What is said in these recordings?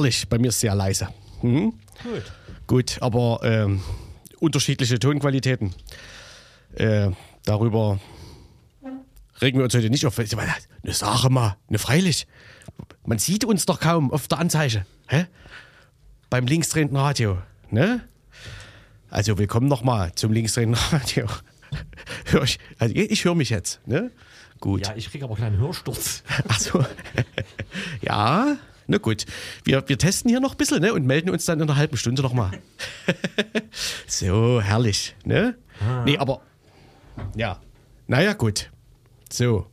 herrlich. Bei mir ist sehr leise. Mhm. Gut. Gut, aber ähm, unterschiedliche Tonqualitäten. Äh, darüber regen wir uns heute nicht auf. Ne, sag mal, ne, freilich. Man sieht uns doch kaum auf der Anzeige. Hä? Beim linksdrehenden Radio. Ne? Also willkommen nochmal zum linksdrehenden Radio. Hör ich also ich höre mich jetzt. Ne? Gut. Ja, ich kriege aber einen kleinen Hörsturz. Ach so. ja, na gut. Wir, wir testen hier noch ein bisschen ne, und melden uns dann in einer halben Stunde nochmal. so, herrlich. Ne? Ah. Nee, aber ja. Naja, gut. So.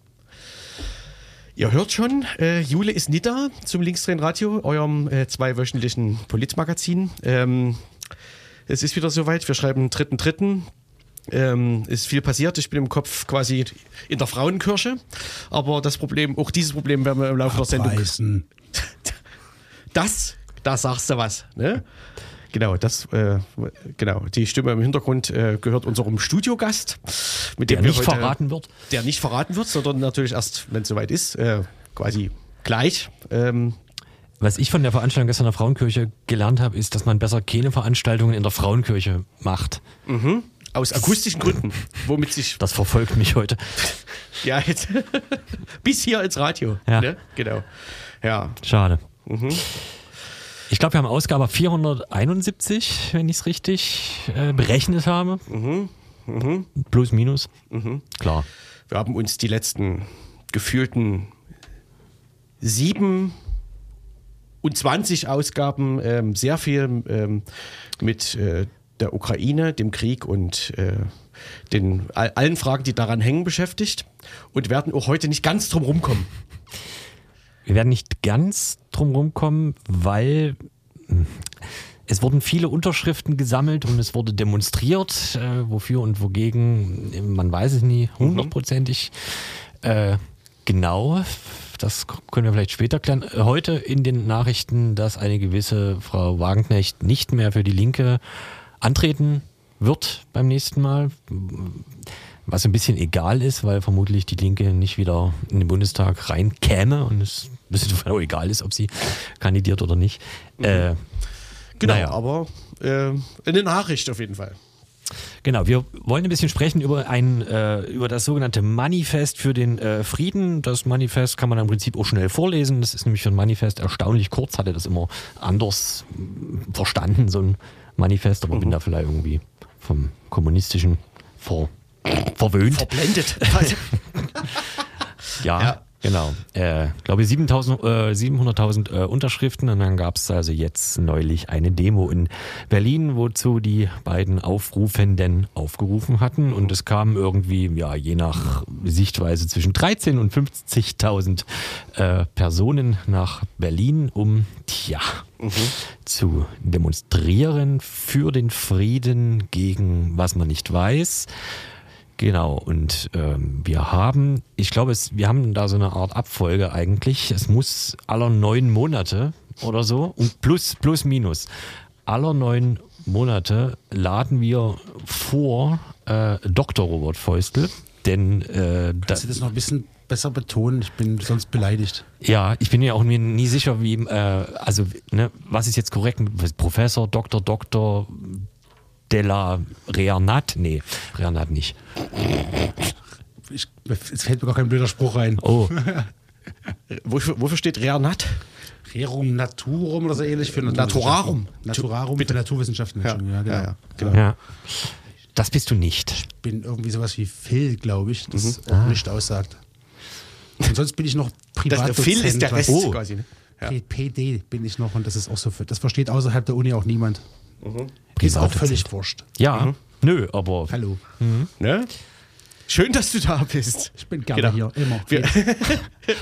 Ihr hört schon, äh, Jule ist nicht da zum Linksdrehen Radio, eurem äh, zweiwöchentlichen Politmagazin. Ähm, es ist wieder soweit, wir schreiben 3.3. Ähm, ist viel passiert. Ich bin im Kopf quasi in der Frauenkirche. Aber das Problem, auch dieses Problem werden wir im Laufe Abreißen. der Sendung. Das, da sagst du was. Ne? Genau, das, äh, genau. Die Stimme im Hintergrund äh, gehört unserem Studiogast, mit dem der nicht heute, verraten wird. Der nicht verraten wird, sondern natürlich erst, wenn es soweit ist, äh, quasi gleich. Ähm, was ich von der Veranstaltung gestern in der Frauenkirche gelernt habe, ist, dass man besser keine Veranstaltungen in der Frauenkirche macht. Mhm. Aus akustischen Gründen, womit sich. Das verfolgt mich heute. ja, jetzt. bis hier ins Radio. Ja. Ne? Genau. Ja. Schade. Mhm. Ich glaube, wir haben Ausgabe 471, wenn ich es richtig äh, berechnet habe. Mhm. Mhm. Plus, minus. Mhm. Klar. Wir haben uns die letzten gefühlten sieben und 20 Ausgaben ähm, sehr viel ähm, mit äh, der Ukraine, dem Krieg und äh, den, allen Fragen, die daran hängen, beschäftigt und werden auch heute nicht ganz drum rumkommen. Wir werden nicht ganz drum rumkommen, weil hm, es wurden viele Unterschriften gesammelt und es wurde demonstriert, äh, wofür und wogegen, man weiß es nie hundertprozentig äh, genau. Das können wir vielleicht später klären. Heute in den Nachrichten, dass eine gewisse Frau Wagenknecht nicht mehr für die Linke antreten wird beim nächsten Mal. Was ein bisschen egal ist, weil vermutlich die Linke nicht wieder in den Bundestag reinkäme und es ein bisschen egal ist, ob sie kandidiert oder nicht. Mhm. Äh, genau, naja. aber äh, eine Nachricht auf jeden Fall. Genau, wir wollen ein bisschen sprechen über ein äh, über das sogenannte Manifest für den äh, Frieden. Das Manifest kann man im Prinzip auch schnell vorlesen. Das ist nämlich für ein Manifest erstaunlich kurz, hatte das immer anders verstanden, so ein Manifest, aber mhm. bin da vielleicht irgendwie vom kommunistischen vor verwöhnt. Verblendet. ja, ja, genau. Äh, glaube 700.000 äh, 700 äh, Unterschriften und dann gab es also jetzt neulich eine Demo in Berlin, wozu die beiden Aufrufenden aufgerufen hatten und es kamen irgendwie, ja, je nach Sichtweise zwischen 13.000 und 50.000 äh, Personen nach Berlin, um, tja, mhm. zu demonstrieren für den Frieden gegen was man nicht weiß. Genau, und ähm, wir haben, ich glaube, es, wir haben da so eine Art Abfolge eigentlich. Es muss aller neun Monate oder so und plus, plus, minus. Aller neun Monate laden wir vor äh, Dr. Robert Feustel, denn äh, Kannst da, du das noch ein bisschen besser betonen? Ich bin sonst beleidigt. Ja, ich bin mir auch mir nie sicher, wie, äh, also, ne, was ist jetzt korrekt? Professor, Doktor, Doktor, Della Reanat? Nee, Reanat nicht. Ich, es fällt mir gar kein blöder Spruch ein. Oh. wofür, wofür steht Reanat? Rerum Naturum oder so ähnlich für Naturarum. Naturarum Bitte. für Naturwissenschaften. Ja, ja, genau. Ja, genau. ja. Das bist du nicht. Ich bin irgendwie sowas wie Phil, glaube ich, das mhm. auch ah. nicht aussagt. Und sonst bin ich noch privat. Phil ist der Rest oh. quasi. Ne? Ja. PD bin ich noch und das ist auch so. Das versteht außerhalb der Uni auch niemand. Mhm. Ist auch völlig wurscht. Ja, mhm. nö, aber. Hallo. Mhm. Ne? Schön, dass du da bist. Ich bin gerne genau. hier, immer.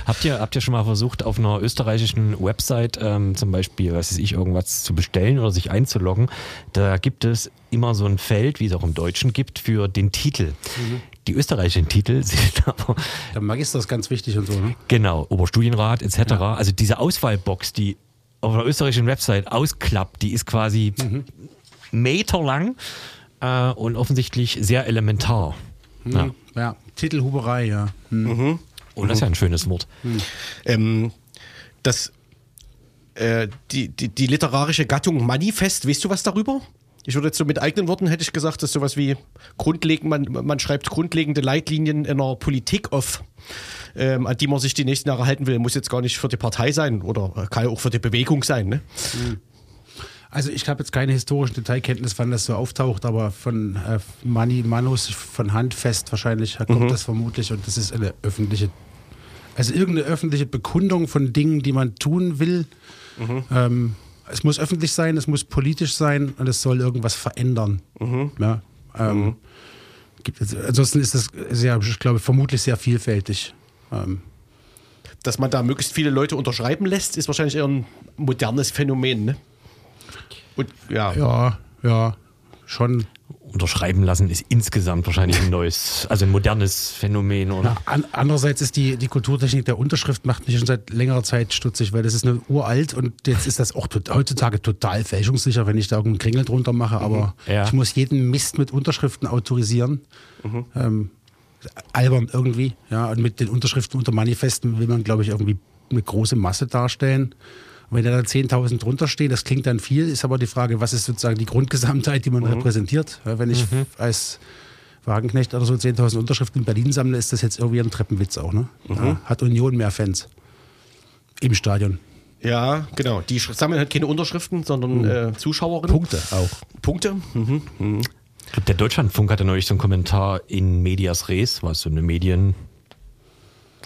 habt, ihr, habt ihr schon mal versucht, auf einer österreichischen Website ähm, zum Beispiel, was weiß ich, irgendwas zu bestellen oder sich einzuloggen? Da gibt es immer so ein Feld, wie es auch im Deutschen gibt, für den Titel. Mhm. Die österreichischen Titel sind aber. Der Magister ist ganz wichtig und so, ne? Genau, Oberstudienrat etc. Ja. Also diese Auswahlbox, die auf einer österreichischen Website ausklappt, die ist quasi mhm. meterlang äh, und offensichtlich sehr elementar. Mhm. Ja. ja. Titelhuberei, ja. Mhm. Und das ist ja ein schönes Wort. Ähm, das Äh, die, die, die literarische Gattung Manifest, weißt du was darüber? Ich würde jetzt so mit eigenen Worten hätte ich gesagt, dass sowas wie grundlegend, man, man schreibt grundlegende Leitlinien in einer Politik auf, ähm, an die man sich die nächsten Jahre halten will. Muss jetzt gar nicht für die Partei sein oder kann ja auch für die Bewegung sein. Ne? Also ich habe jetzt keine historischen Detailkenntnis, wann das so auftaucht, aber von äh, Mani Manus, von Handfest wahrscheinlich kommt mhm. das vermutlich und das ist eine öffentliche, also irgendeine öffentliche Bekundung von Dingen, die man tun will. Mhm. Ähm, es muss öffentlich sein, es muss politisch sein und es soll irgendwas verändern. Mhm. Ja, ähm, mhm. gibt ansonsten ist das sehr, ich glaube, vermutlich sehr vielfältig. Ähm, Dass man da möglichst viele Leute unterschreiben lässt, ist wahrscheinlich eher ein modernes Phänomen. Ne? Und, ja. ja, ja, schon unterschreiben lassen ist insgesamt wahrscheinlich ein neues, also ein modernes Phänomen, oder? Na, an, andererseits ist die, die Kulturtechnik der Unterschrift macht mich schon seit längerer Zeit stutzig, weil das ist eine uralt und jetzt ist das auch tot, heutzutage total fälschungssicher, wenn ich da irgendeinen Kringel drunter mache, aber mhm. ja. ich muss jeden Mist mit Unterschriften autorisieren. Mhm. Ähm, albern irgendwie, ja, und mit den Unterschriften unter Manifesten will man, glaube ich, irgendwie eine große Masse darstellen. Und wenn da dann 10.000 drunter stehen, das klingt dann viel, ist aber die Frage, was ist sozusagen die Grundgesamtheit, die man mhm. repräsentiert? Wenn ich mhm. als Wagenknecht oder so 10.000 Unterschriften in Berlin sammle, ist das jetzt irgendwie ein Treppenwitz auch. Ne? Mhm. Ja, hat Union mehr Fans im Stadion. Ja, genau. Die sammeln halt keine Unterschriften, sondern mhm. äh, Zuschauerinnen. Punkte auch. Punkte. Mhm. Mhm. Ich glaube, der Deutschlandfunk hatte neulich so einen Kommentar in Medias Res, was so eine Medien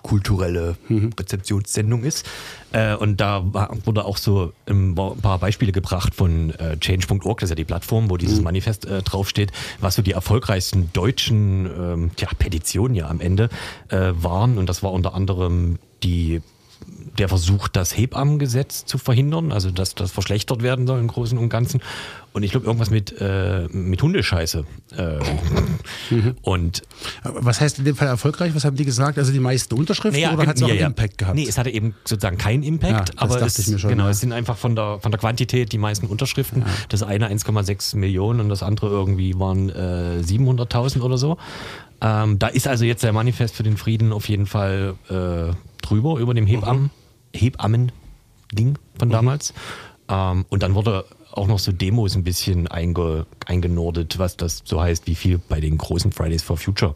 kulturelle mhm. Rezeptionssendung ist. Äh, und da war, wurde auch so ein paar Beispiele gebracht von äh, change.org, das ist ja die Plattform, wo dieses mhm. Manifest äh, draufsteht, was so die erfolgreichsten deutschen ähm, ja, Petitionen ja am Ende waren. Und das war unter anderem die der Versuch, das Hebammengesetz zu verhindern, also dass das verschlechtert werden soll im Großen und Ganzen. Und ich glaube, irgendwas mit, äh, mit Hundescheiße. Äh, mhm. Und Was heißt in dem Fall erfolgreich? Was haben die gesagt? Also die meisten Unterschriften naja, oder hat es auch ja, einen Impact gehabt? Nee, es hatte eben sozusagen keinen Impact, ja, aber es, schon, genau, ja. es sind einfach von der, von der Quantität die meisten Unterschriften. Das eine 1,6 Millionen und das andere irgendwie waren äh, 700.000 oder so. Ähm, da ist also jetzt der Manifest für den Frieden auf jeden Fall äh, drüber, über dem Hebammen, mhm. Hebammen-Ding von mhm. damals. Ähm, und dann wurde auch noch so Demos ein bisschen einge, eingenordet, was das so heißt, wie viel bei den großen Fridays for Future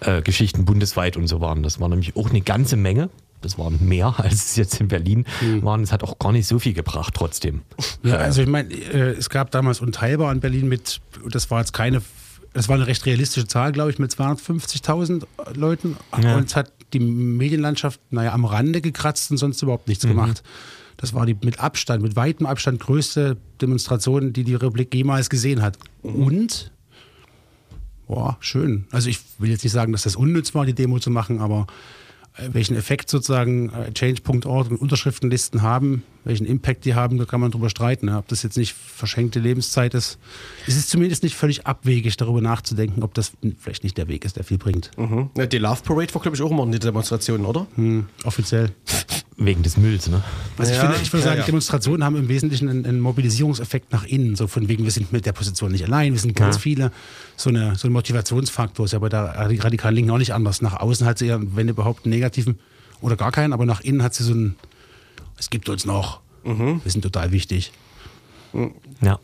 äh, Geschichten bundesweit und so waren. Das war nämlich auch eine ganze Menge. Das waren mehr, als es jetzt in Berlin mhm. waren. Es hat auch gar nicht so viel gebracht trotzdem. Ja, also ich meine, äh, es gab damals unteilbar in Berlin mit, das war jetzt keine das war eine recht realistische Zahl, glaube ich, mit 250.000 Leuten. Ja. Und es hat die Medienlandschaft, naja, am Rande gekratzt und sonst überhaupt nichts mhm. gemacht. Das war die mit Abstand, mit weitem Abstand größte Demonstration, die die Republik jemals gesehen hat. Mhm. Und, boah, schön. Also ich will jetzt nicht sagen, dass das unnütz war, die Demo zu machen, aber welchen Effekt sozusagen äh, Change.org und Unterschriftenlisten haben, welchen Impact die haben, da kann man drüber streiten. Ob das jetzt nicht verschenkte Lebenszeit ist. Es ist zumindest nicht völlig abwegig, darüber nachzudenken, ob das vielleicht nicht der Weg ist, der viel bringt. Mhm. Die Love Parade war, glaube ich, auch immer eine Demonstration, oder? Hm, offiziell. Wegen des Mülls, ne? Also ich, finde, ich würde sagen, ja. Demonstrationen haben im Wesentlichen einen, einen, Mobilisierungseffekt nach innen. So von wegen, wir sind mit der Position nicht allein, wir sind ganz ja. viele. So, eine, so ein Motivationsfaktor ist ja bei der radikalen Linken auch nicht anders. Nach außen hat sie ja, wenn überhaupt, einen negativen oder gar keinen, aber nach innen hat sie so ein, es gibt uns noch, mhm. wir sind total wichtig. Ja.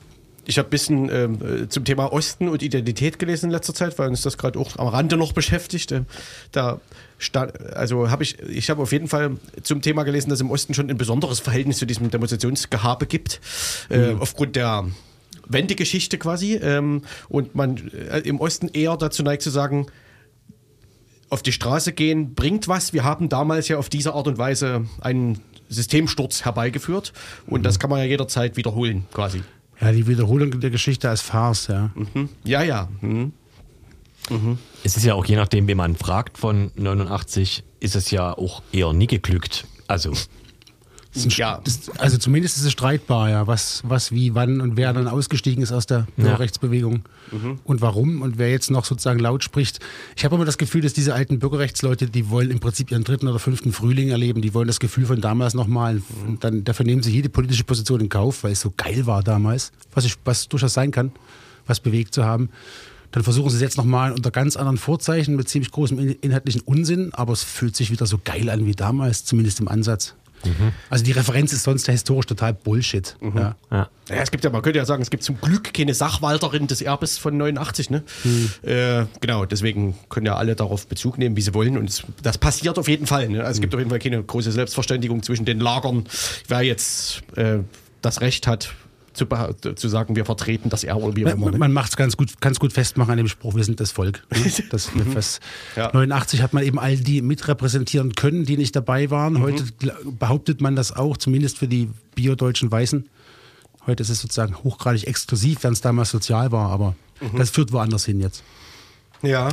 Ich habe ein bisschen ähm, zum Thema Osten und Identität gelesen in letzter Zeit, weil uns das gerade auch am Rande noch beschäftigt. Äh, da stand, also habe ich, ich habe auf jeden Fall zum Thema gelesen, dass im Osten schon ein besonderes Verhältnis zu diesem Demonstrationsgehabe gibt, äh, mhm. aufgrund der Wendegeschichte quasi. Ähm, und man äh, im Osten eher dazu neigt zu sagen, auf die Straße gehen bringt was. Wir haben damals ja auf diese Art und Weise einen Systemsturz herbeigeführt und mhm. das kann man ja jederzeit wiederholen, quasi. Ja, die Wiederholung der Geschichte als Farce, ja. Mhm. Ja, ja. Mhm. Mhm. Es ist ja auch je nachdem, wen man fragt von 89, ist es ja auch eher nie geglückt. Also ja. Das, also zumindest ist es streitbar, ja, was, was, wie, wann und wer dann ausgestiegen ist aus der Bürgerrechtsbewegung mhm. und warum und wer jetzt noch sozusagen laut spricht. Ich habe immer das Gefühl, dass diese alten Bürgerrechtsleute, die wollen im Prinzip ihren dritten oder fünften Frühling erleben, die wollen das Gefühl von damals nochmal. Und dann, dafür nehmen sie jede politische Position in Kauf, weil es so geil war damals, was, ich, was durchaus sein kann, was bewegt zu haben. Dann versuchen sie es jetzt nochmal unter ganz anderen Vorzeichen mit ziemlich großem inhaltlichen Unsinn, aber es fühlt sich wieder so geil an wie damals, zumindest im Ansatz. Also die Referenz ist sonst historisch total Bullshit. Ja. Ja. Ja, es gibt ja, man könnte ja sagen, es gibt zum Glück keine Sachwalterin des Erbes von 89, ne? Äh, genau, deswegen können ja alle darauf Bezug nehmen, wie sie wollen. Und es, das passiert auf jeden Fall. Ne? Also es gibt auf jeden Fall keine große Selbstverständigung zwischen den Lagern, wer jetzt äh, das Recht hat, zu, zu sagen, wir vertreten das Erbe oder wie auch immer. Man, Ne? man macht es ganz gut, ganz gut festmachen an dem Spruch, wir sind das Volk. ne? Das, das, Ja. 89 hat man eben all die mitrepräsentieren können, die nicht dabei waren. Heute gl- behauptet man das auch, zumindest für die biodeutschen Weißen. Heute ist es sozusagen hochgradig exklusiv, während es damals sozial war, aber das führt woanders hin jetzt. Ja.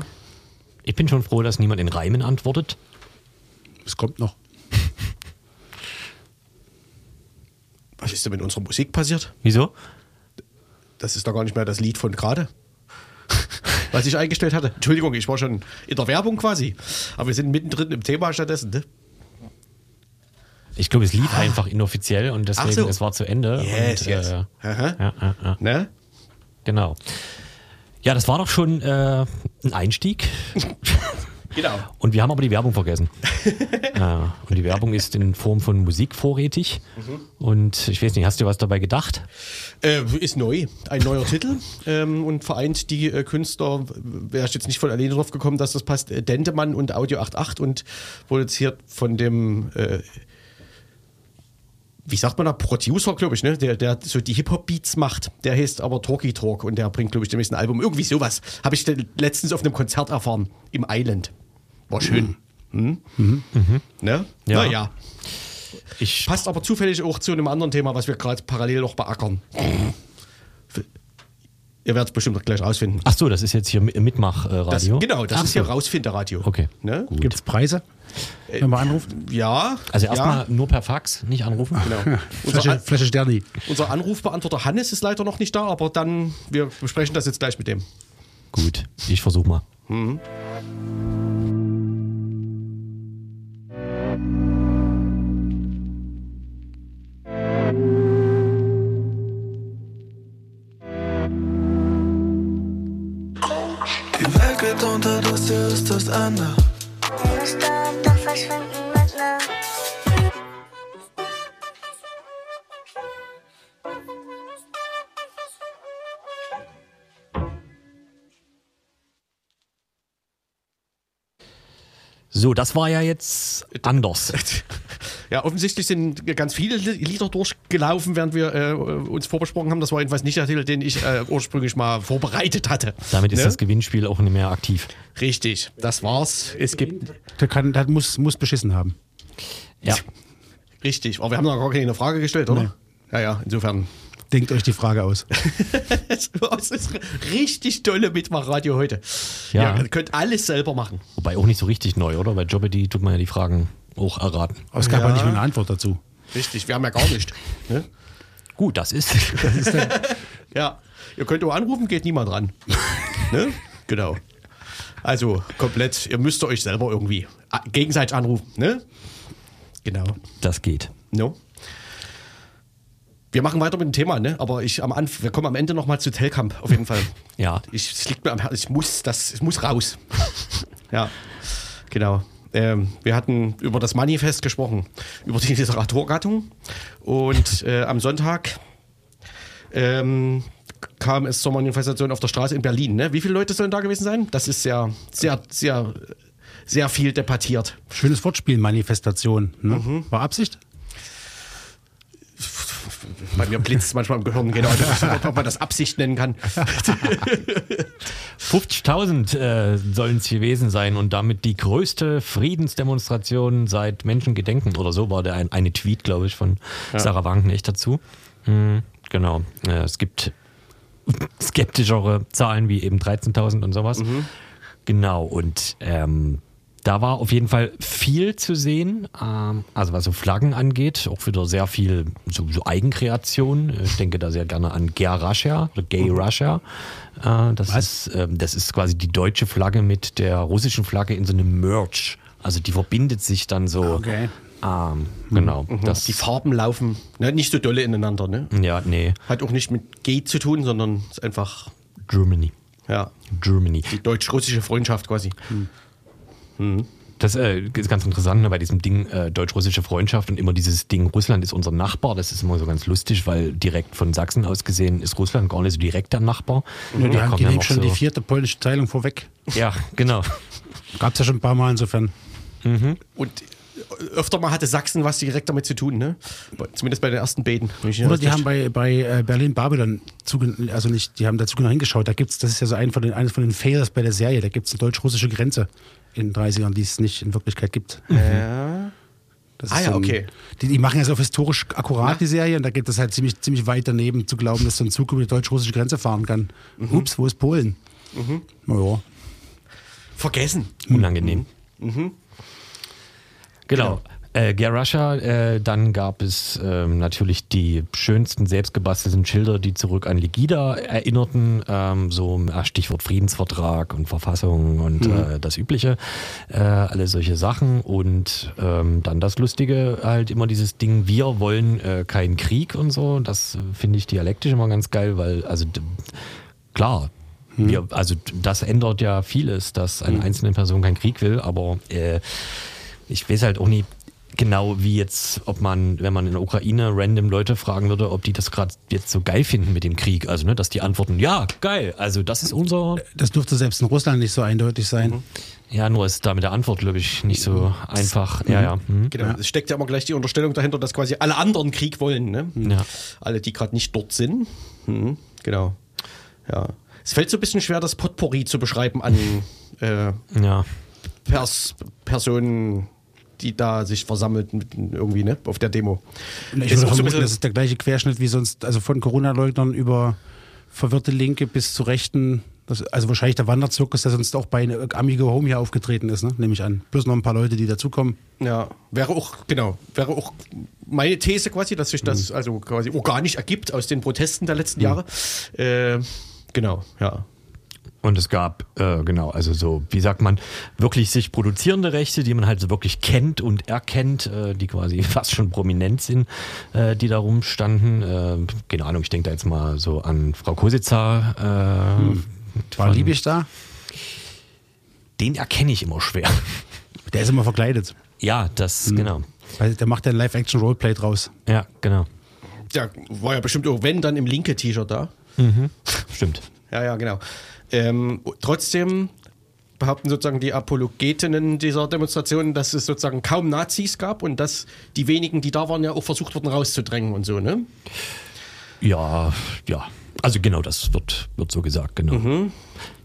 Ich bin schon froh, dass niemand in Reimen antwortet. Es kommt noch. Was ist denn mit unserer Musik passiert? Wieso? Das ist doch gar nicht mehr das Lied von gerade. Was ich eingestellt hatte. Entschuldigung, ich war schon in der Werbung quasi. Aber wir sind mittendrin im Thema stattdessen. Ne? Ich glaube, es lief einfach inoffiziell und deswegen, so. es war zu Ende. Yes, und, yes. Äh, ja, ja, ja, Ne? genau. Ja, das war doch schon äh, ein Einstieg. Genau. Und wir haben aber die Werbung vergessen. äh, und die Werbung ist in Form von Musik vorrätig. Und ich weiß nicht, hast du was dabei gedacht? Äh, ist neu, ein neuer Titel ähm, und vereint die äh, Künstler, wäre ich jetzt nicht von alleine drauf gekommen, dass das passt, äh, Dentemann und Audio 88 und produziert von dem, äh, wie sagt man da, Producer, glaube ich, ne? der, der so die Hip-Hop-Beats macht. Der heißt aber Talkie Talk und der bringt, glaube ich, demnächst ein Album. Irgendwie sowas. Habe ich letztens auf einem Konzert erfahren, im Island. War schön. Hm? Ne? Ja. Naja. Ich, Passt aber zufällig auch zu einem anderen Thema, was wir gerade parallel noch beackern. Ihr werdet es bestimmt gleich rausfinden. ach so, das ist jetzt hier Mitmach-Radio. genau, das Ach ist hier so. Rausfinderradio. Okay. Ne? Gibt es Preise, wenn man anruft? Ja. Also erstmal ja, nur per Fax, nicht anrufen. Genau. unser, Flasche, Flasche Sterni. unser Anrufbeantworter Hannes ist leider noch nicht da, aber dann, wir besprechen das jetzt gleich mit dem. Gut, ich versuche mal. Die doch verschwinden mit ner So, das war ja jetzt anders. Ja, offensichtlich sind ganz viele Li- Lieder durchgelaufen, während wir äh, uns vorbesprochen haben. Das war jedenfalls nicht der Titel, den ich äh, ursprünglich mal vorbereitet hatte. Damit ist Ne? das Gewinnspiel auch nicht mehr aktiv. Richtig, das war's. Es gibt. Der, kann, der muss, muss beschissen haben. Ja. Richtig, aber wir haben noch gar keine Frage gestellt, oder? Ja, ja, insofern. Denkt euch die Frage aus. Das ist richtig tolle Mitmachradio heute. Ja. Ihr könnt alles selber machen. Wobei auch nicht so richtig neu, oder? Bei Jeopardy tut man ja die Fragen auch erraten. Aber es gab Ja. ja nicht mal eine Antwort dazu. Richtig, wir haben ja gar nicht. Ne? Gut, das ist. Ja, ihr könnt auch anrufen, geht niemand ran. ne? Genau. Also komplett, ihr müsst euch selber irgendwie a- gegenseitig anrufen. Ne? Genau. das geht. No? Wir machen weiter mit dem Thema, ne? aber ich am Anf wir kommen am Ende nochmal zu Telkamp, auf jeden Fall. Ja. Ich, es liegt mir am Herzen, ich muss, das, es muss raus. ja, genau. Ähm, wir hatten über das Manifest gesprochen, über die Literaturgattung. Und äh, am Sonntag ähm, kam es zur Manifestation auf der Straße in Berlin. Ne? Wie viele Leute sollen da gewesen sein? Das ist sehr, sehr, sehr, sehr viel debattiert. Schönes Wortspiel, Manifestation. Ne? War Absicht? Bei mir blitzt manchmal im Gehirn, genau, ob man das Absicht nennen kann. 50.000 äh, sollen es gewesen sein und damit die größte Friedensdemonstration seit Menschengedenken oder so war der ein, eine Tweet, glaube ich, von Sarah Wagenknecht dazu. Hm, genau. Äh, es gibt skeptischere Zahlen wie eben 13.000 und sowas. Genau. Und ähm, da war auf jeden Fall viel zu sehen, ähm, also was so Flaggen angeht, auch wieder sehr viel so, so Eigenkreation. Ich denke da sehr gerne an Ger Russia oder Gay Russia. Äh, das, ist, ähm, das ist quasi die deutsche Flagge mit der russischen Flagge in so einem Merch. Also die verbindet sich dann so. Okay. Ähm, genau. Das, Die Farben laufen ne, nicht so dolle ineinander. Ne? ja, nee. Hat auch nicht mit G zu tun, sondern ist einfach Germany. ja, Germany. die deutsch-russische Freundschaft quasi. Das äh, ist ganz interessant ne, bei diesem Ding äh, deutsch-russische Freundschaft und immer dieses Ding, Russland ist unser Nachbar. Das ist immer so ganz lustig, weil direkt von Sachsen aus gesehen ist Russland gar nicht so direkt der Nachbar. Ja, die haben kommen die ja nehmen schon so- die vierte polnische Teilung vorweg. Ja, genau. Gab es ja schon ein paar Mal insofern. Und öfter mal hatte Sachsen was direkt damit zu tun, ne? Zumindest bei den ersten Beten. Oder die haben bei, bei äh, Berlin Babylon, zuge- also nicht, die haben dazu genau hingeschaut. Da gibt's, das ist ja so ein von den, eines von den Fails bei der Serie. Da gibt es eine deutsch-russische Grenze in den 30ern, die es nicht in Wirklichkeit gibt. Ja. Das Ah ist ja, so ein- okay. Die, die machen ja so auf historisch akkurat die Serie und da gibt es halt ziemlich, ziemlich weit daneben zu glauben, dass so ein Zug über die deutsch-russische Grenze fahren kann. Mhm. Ups, wo ist Polen? Naja. Vergessen. Unangenehm. Genau. Äh, Gear Russia, äh, dann gab es ähm, natürlich die schönsten selbstgebastelten Schilder, die zurück an Legida erinnerten, ähm, so äh, Stichwort Friedensvertrag und Verfassung und äh, das Übliche, äh, alle solche Sachen. Und ähm, dann das Lustige halt immer dieses Ding, wir wollen äh, keinen Krieg und so, das äh, finde ich dialektisch immer ganz geil, weil also klar, wir, also das ändert ja vieles, dass eine einzelne Person keinen Krieg will, aber äh, ich weiß halt auch nie genau, wie jetzt, ob man, wenn man in der Ukraine random Leute fragen würde, ob die das gerade jetzt so geil finden mit dem Krieg. Also, ne, dass die antworten, ja, geil, also das ist unser. Das dürfte selbst in Russland nicht so eindeutig sein. Ja, nur ist da mit der Antwort, glaube ich, nicht so einfach. Ja, ja. Mhm. Genau. Es steckt ja immer gleich die Unterstellung dahinter, dass quasi alle anderen Krieg wollen, ne? Ja. Alle, die gerade nicht dort sind. Mhm. Genau. Ja. Es fällt so ein bisschen schwer, das Potpourri zu beschreiben an äh, Ja. Pers Personen, die da sich versammelt mit, irgendwie, ne? Auf der Demo. Ich Ist würde vermuten, das ist der gleiche Querschnitt wie sonst, also von Corona-Leugnern über verwirrte Linke bis zu Rechten. Das, also wahrscheinlich der Wanderzirkus, der sonst auch bei Amigo Home hier aufgetreten ist, ne? nehme ich an. Plus noch ein paar Leute, die dazukommen. Ja, wäre auch, genau, wäre auch meine These quasi, dass sich das also quasi organisch ergibt aus den Protesten der letzten Jahre. Äh, genau, ja. Und es gab, äh, genau, also so, wie sagt man, wirklich sich produzierende Rechte, die man halt so wirklich kennt und erkennt, äh, die quasi fast schon prominent sind, äh, die da rumstanden. Äh, keine Ahnung, ich denke da jetzt mal so an Frau Kositzer. Äh, War von- Liebisch da? Den erkenne ich immer schwer. Der ist immer verkleidet. ja, das, genau. Weil der macht ja ein Live-Action-Roleplay draus. Ja, genau. Ja, war ja bestimmt auch wenn dann im linke T-Shirt da. Stimmt. Ja, ja, genau. Ähm, trotzdem behaupten sozusagen die Apologetinnen dieser Demonstration, dass es sozusagen kaum Nazis gab und dass die wenigen, die da waren, ja auch versucht wurden rauszudrängen und so, ne? Ja, ja. Also genau, das wird, wird so gesagt, genau.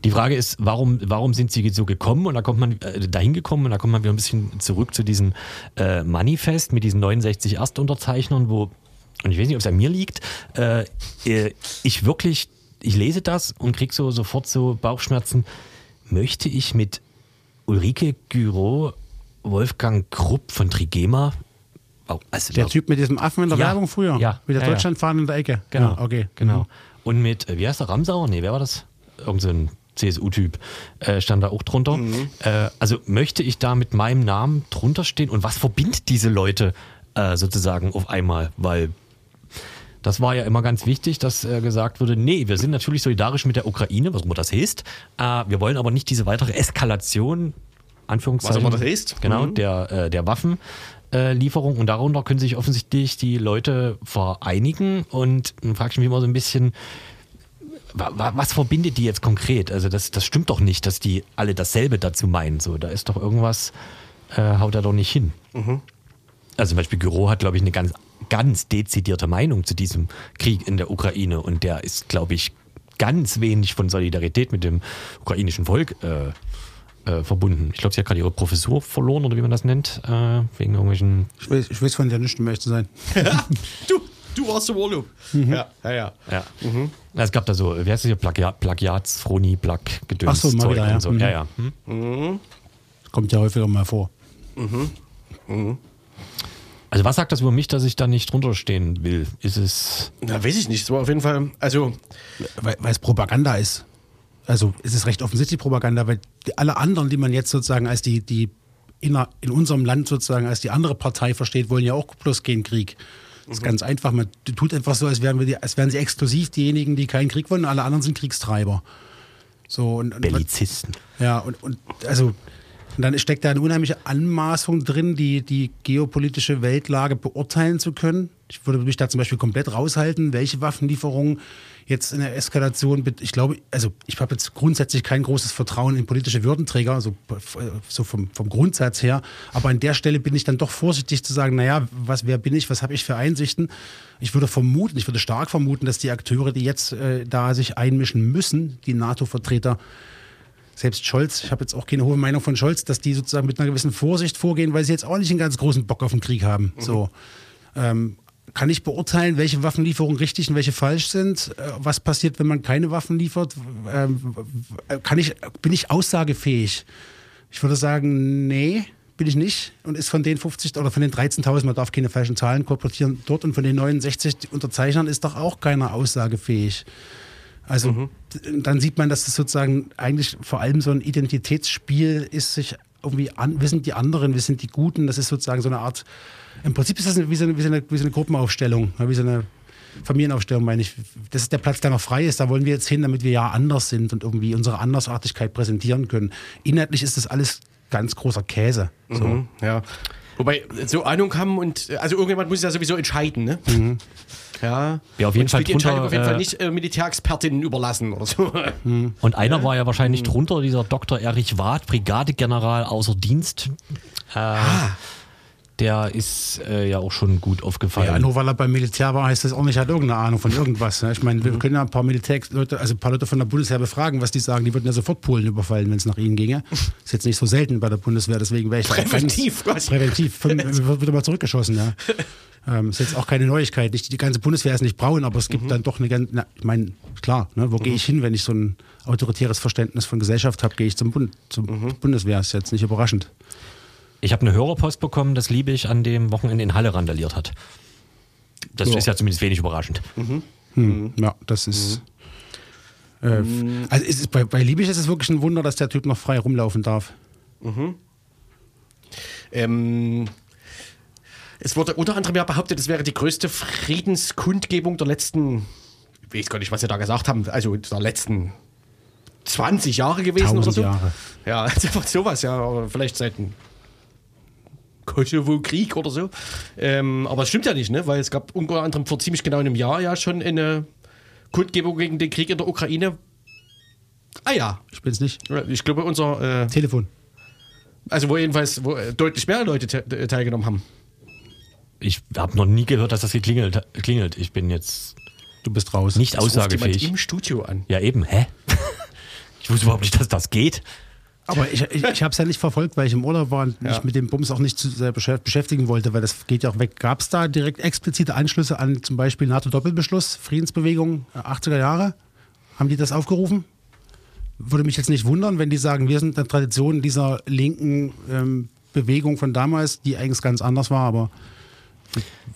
Die Frage ist, warum, warum sind sie so gekommen? Und da kommt man äh, dahin gekommen und da kommt man wieder ein bisschen zurück zu diesem äh, Manifest mit diesen 69 Erstunterzeichnern, wo, und ich weiß nicht, ob es an mir liegt, äh, äh, ich wirklich, ich lese das und krieg so sofort so Bauchschmerzen. Möchte ich mit Ulrike Gyro, Wolfgang Krupp von Trigema, oh, also Der Typ mit diesem Affen in der Ja, Werbung früher. ja, Mit der ja. Deutschlandfahne in der Ecke. Genau. Ja, okay. Genau. Und mit, äh, wie heißt der, Ramsauer? Nee, wer war das? Irgend so ein CSU-Typ äh, stand da auch drunter. Äh, also möchte ich da mit meinem Namen drunter stehen? Und was verbindet diese Leute äh, sozusagen auf einmal? Weil das war ja immer ganz wichtig, dass äh, gesagt wurde, nee, wir sind natürlich solidarisch mit der Ukraine, was immer das heißt. Äh, wir wollen aber nicht diese weitere Eskalation, Anführungszeichen. Was immer das heißt. Genau, Mhm. der, äh, der Waffenlieferung. Äh, Lieferung. und darunter können sich offensichtlich die Leute vereinigen. Und dann frage ich mich immer so ein bisschen, wa- wa- was verbindet die jetzt konkret? Also das, das stimmt doch nicht, dass die alle dasselbe dazu meinen. So, da ist doch irgendwas, äh, haut da doch nicht hin. Also zum Beispiel Gyro hat, glaube ich, eine ganz, ganz dezidierte Meinung zu diesem Krieg in der Ukraine und der ist, glaube ich, ganz wenig von Solidarität mit dem ukrainischen Volk äh, äh, verbunden. Ich glaube, sie hat gerade ihre Professur verloren oder wie man das nennt, äh, wegen irgendwelchen. Ich, weiß, ich weiß von dir nicht, um ehrlich zu sein. Du, du warst im Urlaub. Ja, ja, ja. Ja. Ja, Es gab da so, wie heißt das hier, Plagiat, Plagiats, Froni, Plug, Gedöns, Ach so, mal wieder, ja. und so. Mhm. Ja, ja. Hm? Kommt ja häufiger mal vor. Also was sagt das über mich, dass ich da nicht drunter stehen will? Ist es. Na, weiß ich nicht. Es war auf jeden Fall, also, Weil, weil es Propaganda ist. Also es ist recht offensichtlich Propaganda, weil die, alle anderen, die man jetzt sozusagen als die, die in, in unserem Land sozusagen als die andere Partei versteht, wollen ja auch bloß keinen Krieg. Das ist ganz einfach. Man tut einfach so, als wären, wir die, als wären sie exklusiv diejenigen, die keinen Krieg wollen, und alle anderen sind Kriegstreiber. So, und, und, Bellizisten. Ja, und, und also Und dann steckt da eine unheimliche Anmaßung drin, die, die geopolitische Weltlage beurteilen zu können. Ich würde mich da zum Beispiel komplett raushalten, welche Waffenlieferungen jetzt in der Eskalation, ich glaube, also ich habe jetzt grundsätzlich kein großes Vertrauen in politische Würdenträger, so, so vom, vom Grundsatz her. Aber an der Stelle bin ich dann doch vorsichtig zu sagen, naja, was, wer bin ich, was habe ich für Einsichten? Ich würde vermuten, ich würde stark vermuten, dass die Akteure, die jetzt äh, da sich einmischen müssen, die NATO-Vertreter, selbst Scholz, ich habe jetzt auch keine hohe Meinung von Scholz, dass die sozusagen mit einer gewissen Vorsicht vorgehen, weil sie jetzt auch nicht einen ganz großen Bock auf den Krieg haben. So. Ähm, kann ich beurteilen, welche Waffenlieferungen richtig und welche falsch sind? Äh, Was passiert, wenn man keine Waffen liefert? Ähm, kann ich, bin ich aussagefähig? Ich würde sagen, nee, bin ich nicht. Und ist von den 50 oder von den 13.000, man darf keine falschen Zahlen kolportieren, dort und von den 69 Unterzeichnern ist doch auch keiner aussagefähig. Also d- dann sieht man, dass es sozusagen eigentlich vor allem so ein Identitätsspiel ist, sich irgendwie an, wir sind die anderen, wir sind die Guten. Das ist sozusagen so eine Art, im Prinzip ist das wie so eine, wie so eine, wie so eine Gruppenaufstellung, wie so eine Familienaufstellung, meine ich. Das ist der Platz, der noch frei ist. Da wollen wir jetzt hin, damit wir ja anders sind und irgendwie unsere Andersartigkeit präsentieren können. Inhaltlich ist das alles ganz großer Käse. So. Mhm, ja. Wobei, so Ahnung haben und, äh, also irgendjemand muss ja sowieso entscheiden, ne? Ja. Ja, auf jeden und Fall die Entscheidung drunter, auf jeden Fall äh, nicht äh, Militärexpertinnen überlassen oder so. Und einer war ja wahrscheinlich drunter, dieser Dr. Erich Wath, Brigadegeneral außer Dienst. Äh, Der ist äh, ja auch schon gut aufgefallen. Ja, nur weil er beim Militär war, heißt das auch nicht, er hat irgendeine Ahnung von irgendwas. ne? Ich meine, wir können ja ein paar Militärleute, also ein paar Leute von der Bundeswehr befragen, was die sagen. Die würden ja sofort Polen überfallen, wenn es nach ihnen ginge. Ist jetzt nicht so selten bei der Bundeswehr, deswegen wäre ich Präventiv ganz, quasi. Präventiv. Wird immer zurückgeschossen, ja. Ähm, ist jetzt auch keine Neuigkeit. Nicht, die ganze Bundeswehr ist nicht braun, aber es gibt dann doch eine ganz, na, ich meine, klar, ne, wo gehe ich hin, wenn ich so ein autoritäres Verständnis von Gesellschaft habe, gehe ich zum, Bund, zum Bundeswehr. Ist jetzt nicht überraschend. Ich habe eine Hörerpost bekommen, dass Liebig an dem Wochenende in Halle randaliert hat. Das Ja. ist ja zumindest wenig überraschend. Hm, Ja, das ist. Äh, also es ist, bei, bei Liebig ist es wirklich ein Wunder, dass der Typ noch frei rumlaufen darf. Ähm, es wurde unter anderem ja behauptet, es wäre die größte Friedenskundgebung der letzten, ich weiß gar nicht, was sie da gesagt haben, also der letzten 20 Jahre gewesen oder so. Jahre. Ja, also einfach sowas, ja, aber vielleicht seit Kosovo-Krieg oder so. Ähm, aber es stimmt ja nicht, ne? weil es gab unter anderem vor ziemlich genau einem Jahr ja schon eine Kundgebung gegen den Krieg in der Ukraine. Ah ja, Ich bin's nicht. ich glaube, unser, äh, Telefon. also wo jedenfalls wo äh, deutlich mehr Leute te teilgenommen haben. Ich habe noch nie gehört, dass das hier klingelt. klingelt. Ich bin jetzt Du bist raus. nicht Das ruft jemand aussagefähig. im Studio an. Ja, eben. Hä? Ich wusste überhaupt nicht, dass das geht. Aber ich, ich, ich habe es ja nicht verfolgt, weil ich im Urlaub war und mich mit dem Bums auch nicht zu sehr beschäft- beschäftigen wollte, weil das geht ja auch weg. Gab es da direkt explizite Anschlüsse an zum Beispiel NATO-Doppelbeschluss, Friedensbewegung äh, 80er Jahre? Haben die das aufgerufen? Würde mich jetzt nicht wundern, wenn die sagen, wir sind eine Tradition dieser linken ähm, Bewegung von damals, die eigentlich ganz anders war, aber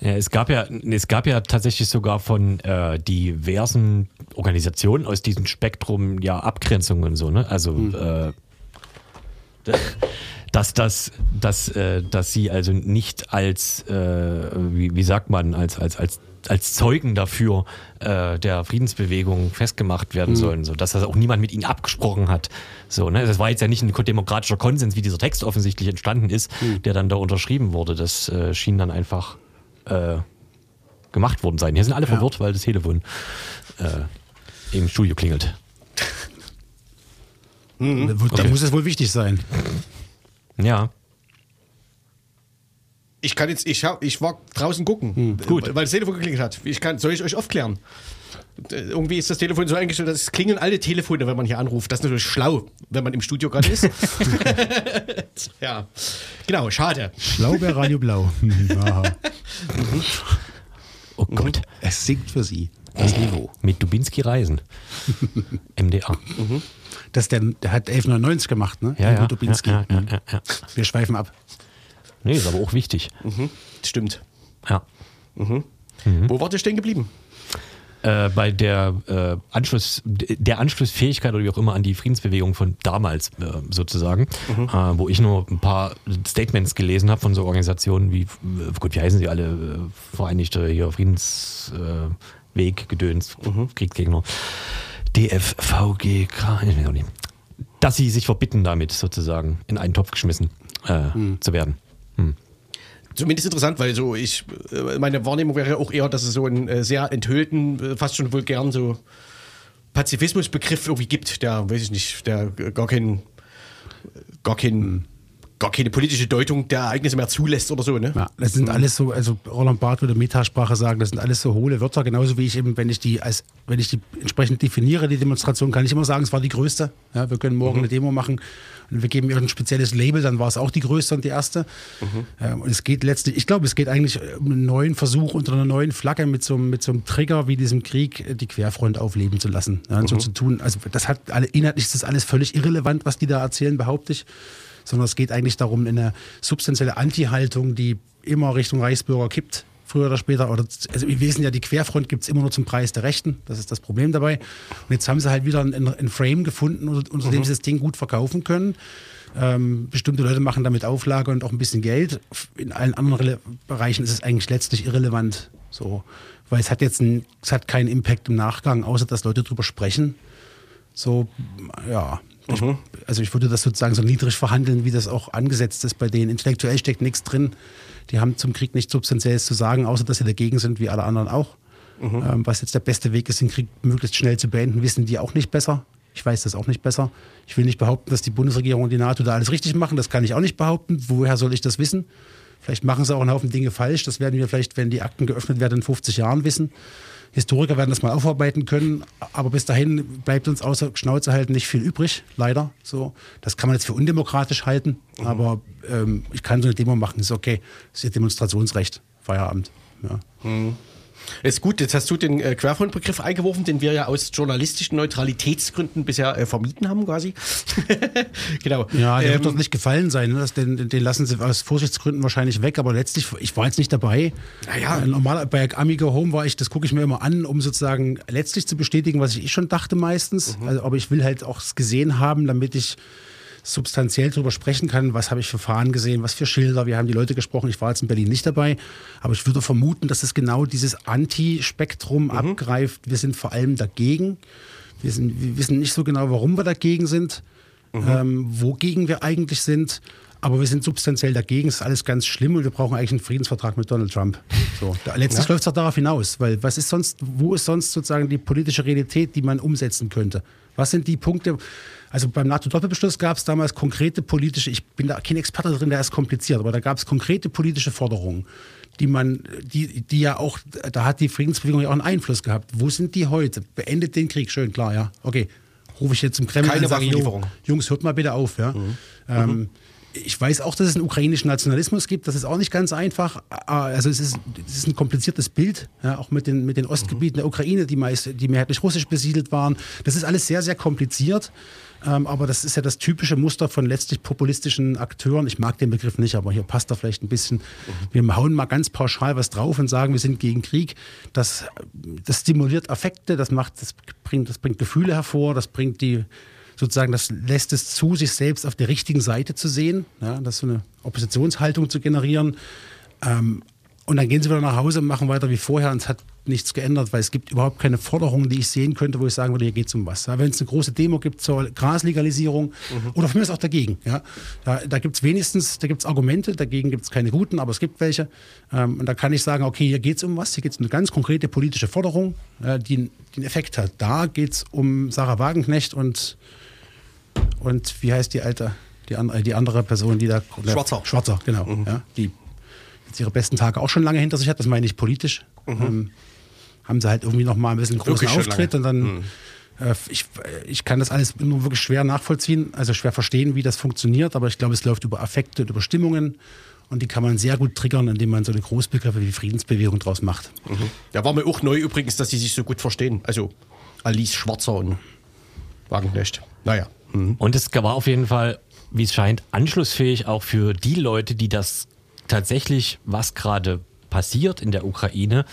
Ja, es gab ja, es gab ja tatsächlich sogar von äh, diversen Organisationen aus diesem Spektrum ja Abgrenzungen und so, ne? Also äh, dass das, dass, äh, dass sie also nicht als, äh, wie, wie sagt man, als, als, als, als Zeugen dafür äh, der Friedensbewegung festgemacht werden sollen, so dass das auch niemand mit ihnen abgesprochen hat. So, ne? Das war jetzt ja nicht ein demokratischer Konsens, wie dieser Text offensichtlich entstanden ist, der dann da unterschrieben wurde. Das äh, schien dann einfach äh, gemacht worden sein. Hier sind alle verwirrt, weil das Telefon äh, im Studio klingelt. Da Okay. muss es wohl wichtig sein. Ja. Ich kann jetzt, ich, hab, ich war draußen gucken, gut. weil das Telefon geklingelt hat. Ich kann, soll ich euch aufklären? Irgendwie ist das Telefon so eingestellt, dass es klingeln alle Telefone, wenn man hier anruft. Das ist natürlich schlau, wenn man im Studio gerade ist. ja, genau, schade. Blau wäre Radio Blau. Aha. Oh Gott. Es singt für sie das Niveau. Mit Dubinski Reisen. MDR. Das der, der hat 1199 gemacht, ne? Ja, ja. Dubinski. ja, ja, ja, ja. Wir schweifen ab. Nee, ist aber auch wichtig. Stimmt. Ja. Wo wart ihr stehen geblieben? Äh, bei der äh, Anschluss, der Anschlussfähigkeit oder wie auch immer an die Friedensbewegung von damals äh, sozusagen, äh, wo ich nur ein paar Statements gelesen habe von so Organisationen wie, äh, gut, wie heißen sie alle, äh, Vereinigte hier Friedensweg, äh, Weg, Gedöns, Kriegsgegner, DFVGK, ich weiß auch nicht. dass sie sich verbitten, damit sozusagen in einen Topf geschmissen äh, zu werden. Zumindest interessant, weil so ich, äh, meine Wahrnehmung wäre auch eher, dass es so einen äh, sehr enthüllten, äh, fast schon vulgären so Pazifismusbegriff irgendwie gibt, der, weiß ich nicht, der gar kein, gar kein, gar keine politische Deutung der Ereignisse mehr zulässt oder so, ne? Ja, das sind alles so, also Roland Barth würde Metasprache sagen, das sind alles so hohle Wörter, genauso wie ich eben, wenn ich die als, wenn ich die entsprechend definiere, die Demonstration, kann ich immer sagen, es war die größte. Ja, wir können morgen eine Demo machen und wir geben ihr ein spezielles Label, dann war es auch die größte und die erste. Ähm, und es geht letztlich, ich glaube, es geht eigentlich um einen neuen Versuch unter einer neuen Flagge mit so, einem- mit so einem Trigger wie diesem Krieg die Querfront aufleben zu lassen. Ja, und so zu tun. Also das hat alle, inhaltlich ist das alles völlig irrelevant, was die da erzählen, behaupte ich sondern es geht eigentlich darum, eine substanzielle Anti-Haltung, die immer Richtung Reichsbürger kippt, früher oder später. Oder, also wir wissen ja, die Querfront gibt es immer nur zum Preis der Rechten. Das ist das Problem dabei. Und jetzt haben sie halt wieder ein, ein Frame gefunden, unter, unter dem sie das Ding gut verkaufen können. Ähm, bestimmte Leute machen damit Auflage und auch ein bisschen Geld. In allen anderen Rele Bereichen ist es eigentlich letztlich irrelevant. So, weil es hat jetzt ein, es hat keinen Impact im Nachgang, außer dass Leute drüber sprechen. So, ja. Ich, also ich würde das sozusagen so niedrig verhandeln, wie das auch angesetzt ist bei denen. Intellektuell steckt nichts drin. Die haben zum Krieg nichts Substanzielles zu sagen, außer dass sie dagegen sind, wie alle anderen auch. Ähm, was jetzt der beste Weg ist, den Krieg möglichst schnell zu beenden, wissen die auch nicht besser. Ich weiß das auch nicht besser. Ich will nicht behaupten, dass die Bundesregierung und die NATO da alles richtig machen. Das kann ich auch nicht behaupten. Woher soll ich das wissen? Vielleicht machen sie auch einen Haufen Dinge falsch. Das werden wir vielleicht, wenn die Akten geöffnet werden, in 50 Jahren wissen. Historiker werden das mal aufarbeiten können, aber bis dahin bleibt uns außer Schnauze halten nicht viel übrig, leider. So, das kann man jetzt für undemokratisch halten, aber ähm, ich kann so eine Demo machen, ist okay, das ist ihr Demonstrationsrecht, Feierabend. Ja. Ist gut, jetzt hast du den äh, Querfrontbegriff eingeworfen, den wir ja aus journalistischen Neutralitätsgründen bisher äh, vermieden haben, quasi. genau. Ja, der Ähm, wird uns nicht gefallen sein. Ne? Das, den, den lassen sie aus Vorsichtsgründen wahrscheinlich weg, aber letztlich, ich war jetzt nicht dabei. Naja. Äh, Normal, bei Amigo Home war ich, das gucke ich mir immer an, um sozusagen letztlich zu bestätigen, was ich eh schon dachte meistens. Mhm. Also, aber ich will halt auch es gesehen haben, damit ich substanziell darüber sprechen kann, was habe ich für Fahnen gesehen, was für Schilder, wir haben die Leute gesprochen, ich war jetzt in Berlin nicht dabei, aber ich würde vermuten, dass es genau dieses Anti-Spektrum Mhm. abgreift. Wir sind vor allem dagegen. Wir, sind, wir wissen nicht so genau, warum wir dagegen sind, Mhm. ähm, wogegen wir eigentlich sind. Aber wir sind substanziell dagegen, es ist alles ganz schlimm und wir brauchen eigentlich einen Friedensvertrag mit Donald Trump. So, letztlich läuft es auch darauf hinaus, weil was ist sonst, wo ist sonst sozusagen die politische Realität, die man umsetzen könnte? Was sind die Punkte? Also beim NATO-Doppelbeschluss gab es damals konkrete politische, ich bin da kein Experte drin, der ist kompliziert, aber da gab es konkrete politische Forderungen, die man, die, die ja auch, da hat die Friedensbewegung ja auch einen Einfluss gehabt. Wo sind die heute? Beendet den Krieg, schön, klar, ja. Okay, rufe ich jetzt zum Kreml Keine und sage, Waffenlieferung. Jungs, hört mal bitte auf, ja. Ähm, ich weiß auch, dass es einen ukrainischen Nationalismus gibt. Das ist auch nicht ganz einfach. Also es ist, es ist ein kompliziertes Bild, ja, auch mit den, mit den Ostgebieten der Ukraine, die meist, die mehrheitlich russisch besiedelt waren. Das ist alles sehr, sehr kompliziert. Ähm, aber das ist ja das typische Muster von letztlich populistischen Akteuren. Ich mag den Begriff nicht, aber hier passt er vielleicht ein bisschen. Wir hauen mal ganz pauschal was drauf und sagen, wir sind gegen Krieg. Das, das stimuliert Affekte, das macht, das bringt, das bringt Gefühle hervor, das bringt die sozusagen, das lässt es zu, sich selbst auf der richtigen Seite zu sehen, ja, das so eine Oppositionshaltung zu generieren. Ähm, und dann gehen sie wieder nach Hause und machen weiter wie vorher und es hat nichts geändert, weil es gibt überhaupt keine Forderungen, die ich sehen könnte, wo ich sagen würde, hier geht es um was. Ja, Wenn es eine große Demo gibt zur Graslegalisierung oder für mich ist auch dagegen. Ja, da da gibt es wenigstens, da gibt es Argumente, dagegen gibt es keine guten, aber es gibt welche. Ähm, und da kann ich sagen, okay, hier geht es um was, hier geht es um eine ganz konkrete politische Forderung, äh, die, die einen Effekt hat. Da geht es um Sarah Wagenknecht und und wie heißt die alte, die, andere, die andere Person, die da. Schwarzer. Schwarzer, genau. Ja, die jetzt ihre besten Tage auch schon lange hinter sich hat, das meine ich politisch. Ähm, haben sie halt irgendwie noch mal ein bisschen großen Wirklich Auftritt und dann. äh, Ich, ich kann das alles nur wirklich schwer nachvollziehen, also schwer verstehen, wie das funktioniert, aber ich glaube, es läuft über Affekte und über Stimmungen und die kann man sehr gut triggern, indem man so eine Großbegriffe wie Friedensbewegung draus macht. Da war mir auch neu übrigens, dass sie sich so gut verstehen. Also Alice Schwarzer und Wagenknecht. Naja. Mhm. Und es war auf jeden Fall, wie es scheint, anschlussfähig auch für die Leute, die das tatsächlich, was gerade passiert in der Ukraine,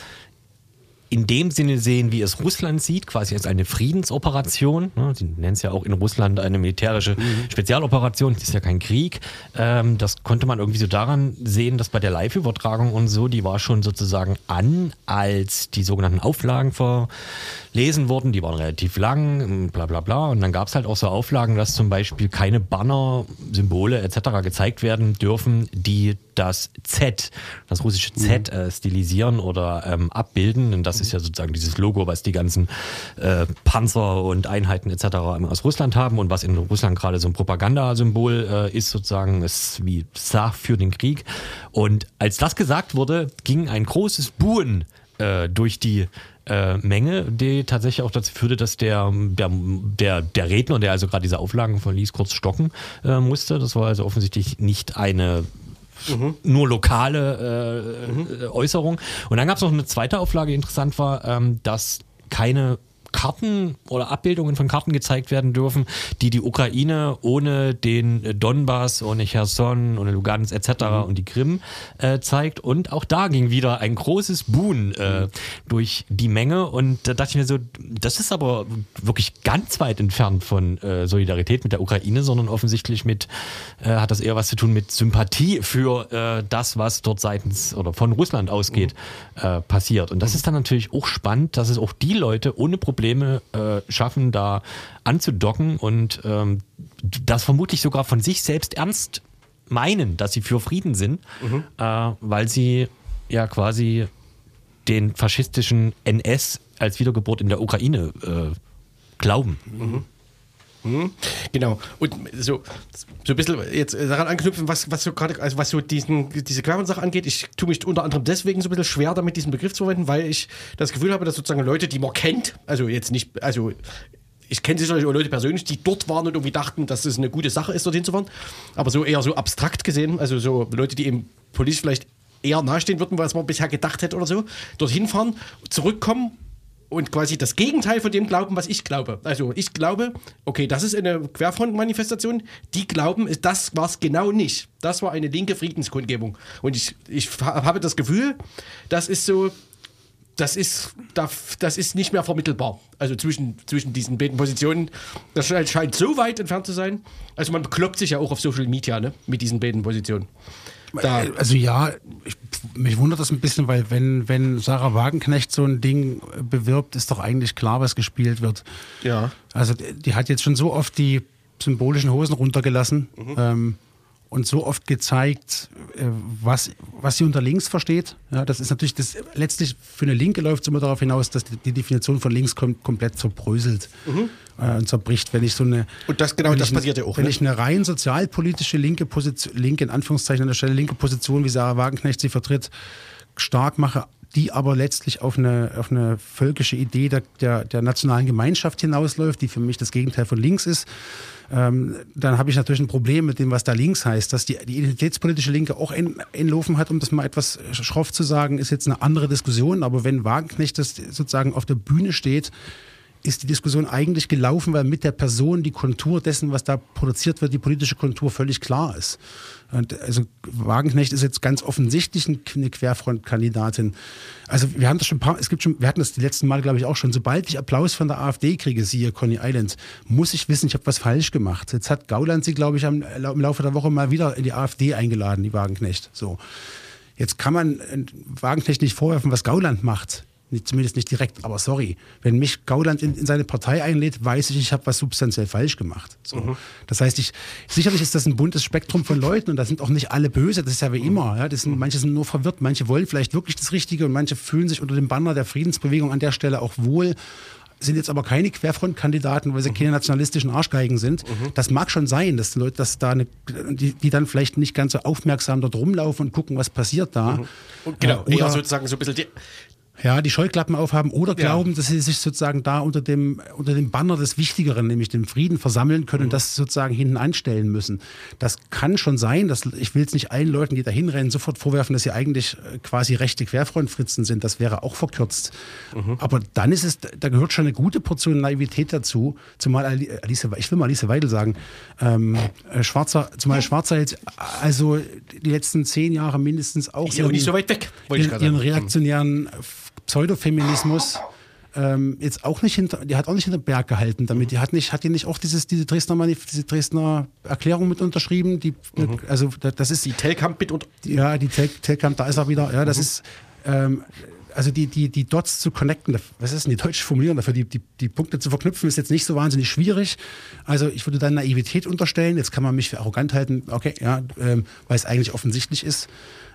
in dem Sinne sehen, wie es Russland sieht, quasi als eine Friedensoperation. Ne? Sie nennen es ja auch in Russland eine militärische Spezialoperation, das ist ja kein Krieg. Ähm, das konnte man irgendwie so daran sehen, dass bei der Live-Übertragung und so, die war schon sozusagen an, als die sogenannten Auflagen verlesen wurden. Die waren relativ lang, bla bla bla. Und dann gab es halt auch so Auflagen, dass zum Beispiel keine Banner, Symbole etc. gezeigt werden dürfen, die das Z, das russische Z äh, stilisieren oder ähm, abbilden. Und das ist ja sozusagen dieses Logo, was die ganzen äh, Panzer und Einheiten etc. aus Russland haben und was in Russland gerade so ein Propagandasymbol äh, ist, sozusagen, ist wie Sach für den Krieg. Und als das gesagt wurde, ging ein großes Buhen äh, durch die äh, Menge, die tatsächlich auch dazu führte, dass der, der, der, der Redner, der also gerade diese Auflagen verließ, kurz stocken äh, musste. Das war also offensichtlich nicht eine nur lokale äh, äh, Äußerung. Und dann gab es noch eine zweite Auflage, die interessant war, ähm, dass keine Karten oder Abbildungen von Karten gezeigt werden dürfen, die die Ukraine ohne den Donbass, ohne Cherson, ohne Lugansk etc. und die Krim äh, zeigt. Und auch da ging wieder ein großes Buhn äh, durch die Menge. Und da dachte ich mir so, das ist aber wirklich ganz weit entfernt von äh, Solidarität mit der Ukraine, sondern offensichtlich mit, äh, hat das eher was zu tun mit Sympathie für äh, das, was dort seitens oder von Russland ausgeht, äh, passiert. Und das ist dann natürlich auch spannend, dass es auch die Leute ohne Probleme äh, schaffen, da anzudocken und ähm, das vermutlich sogar von sich selbst ernst meinen, dass sie für Frieden sind, äh, weil sie ja quasi den faschistischen NS als Wiedergeburt in der Ukraine äh, glauben. Genau. Und so, so ein bisschen jetzt daran anknüpfen, was, was so gerade, also was so diesen, diese Quermann-Sache angeht. Ich tue mich unter anderem deswegen so ein bisschen schwer damit, diesen Begriff zu verwenden, weil ich das Gefühl habe, dass sozusagen Leute, die man kennt, also jetzt nicht, also ich kenne sicherlich auch Leute persönlich, die dort waren und irgendwie dachten, dass es eine gute Sache ist, dorthin zu fahren. Aber so eher so abstrakt gesehen, also so Leute, die eben politisch vielleicht eher nahestehen würden, als man bisher gedacht hätte oder so, dorthin fahren, zurückkommen und quasi das Gegenteil von dem glauben, was ich glaube. Also ich glaube, okay, das ist eine Querfront-Manifestation. Die glauben, das war es genau nicht. Das war eine linke Friedenskundgebung. Und ich, ich ha- habe das Gefühl, das ist so, das ist, da- das ist nicht mehr vermittelbar. Also zwischen, zwischen diesen beiden Positionen. Das scheint, scheint so weit entfernt zu sein. Also man bekloppt sich ja auch auf Social Media ne, mit diesen beiden Positionen. Da, Also ja, ich, mich wundert das ein bisschen, weil wenn, wenn Sarah Wagenknecht so ein Ding bewirbt, ist doch eigentlich klar, was gespielt wird. ja. Also die die hat jetzt schon so oft die symbolischen Hosen runtergelassen ähm, und so oft gezeigt, äh, was, was sie unter links versteht. Ja, das ist natürlich das letztlich für eine Linke läuft es immer darauf hinaus, dass die, die Definition von links kom komplett zerbröselt äh, zerbricht. Wenn ich so eine Und das- genau das ich, passiert ja auch, Wenn ne? ich eine rein sozialpolitische linke Position, linke in Anführungszeichen an der Stelle linke Position, wie Sarah Wagenknecht sie vertritt, stark mache, die aber letztlich auf eine, auf eine völkische Idee der, der, der nationalen Gemeinschaft hinausläuft, die für mich das Gegenteil von links ist, ähm, dann habe ich natürlich ein Problem mit dem, was da links heißt. Dass die, die identitätspolitische Linke auch in- hat, um das mal etwas schroff zu sagen, ist jetzt eine andere Diskussion. Aber wenn Wagenknecht das sozusagen auf der Bühne steht, ist die Diskussion eigentlich gelaufen, weil mit der Person die Kontur dessen, was da produziert wird, die politische Kontur völlig klar ist. Und also Wagenknecht ist jetzt ganz offensichtlich ein- eine Querfrontkandidatin. Also wir haben das schon ein paar, es gibt schon, wir hatten das die letzten Mal, glaube ich, auch schon. Sobald ich Applaus von der AfD kriege, siehe Conny Island, muss ich wissen, ich habe was falsch gemacht. Jetzt hat Gauland sie, glaube ich, am, im Laufe der Woche mal wieder in die AfD eingeladen, die Wagenknecht. So. Jetzt kann man äh, Wagenknecht nicht vorwerfen, was Gauland macht. Nicht, zumindest nicht direkt, aber sorry. Wenn mich Gauland in, in seine Partei einlädt, weiß ich, ich habe was substanziell falsch gemacht. So. Das heißt, ich, sicherlich ist das ein buntes Spektrum von Leuten und da sind auch nicht alle böse, das ist ja wie immer. Ja? Das sind, manche sind nur verwirrt, manche wollen vielleicht wirklich das Richtige und manche fühlen sich unter dem Banner der Friedensbewegung an der Stelle auch wohl sind jetzt aber keine Querfrontkandidaten, weil sie keine nationalistischen Arschgeigen sind. Das mag schon sein, dass die Leute, dass da eine, die, die dann vielleicht nicht ganz so aufmerksam dort rumlaufen und gucken, was passiert da. Und genau, Äh, eher oder- sozusagen so ein bisschen die, ja, die Scheuklappen aufhaben oder Ja. glauben, dass sie sich sozusagen da unter dem, unter dem Banner des Wichtigeren, nämlich dem Frieden, versammeln können und das sozusagen hinten anstellen müssen. Das kann schon sein. Dass, ich will es nicht allen Leuten, die da hinrennen, sofort vorwerfen, dass sie eigentlich äh, quasi rechte Querfrontfritzen sind. Das wäre auch verkürzt. Aber dann ist es, da gehört schon eine gute Portion Naivität dazu. Zumal Ali- Alice, ich will mal Alice Weidel sagen, ähm, äh, Schwarzer, zumal Schwarzer jetzt, also die letzten zehn Jahre mindestens auch nicht so weit weg, wollte ich ihren, ihren sagen. reaktionären Pseudofeminismus ähm, jetzt auch nicht hinter, die hat auch nicht hinter Berg gehalten damit. Die hat nicht, hat die nicht auch dieses, diese Dresdner Manif diese Dresdner Erklärung mit unterschrieben? Die, Also da- das ist Die Telkamp mit und ja, die Tel Telkamp, da ist er wieder. Ja, das ist, ähm, also die, die, die Dots zu connecten, was ist denn die deutsche Formulierung dafür? Die, die, die Punkte zu verknüpfen ist jetzt nicht so wahnsinnig schwierig. Also ich würde dann Naivität unterstellen. Jetzt kann man mich für arrogant halten, okay, ja, ähm, weil es eigentlich offensichtlich ist.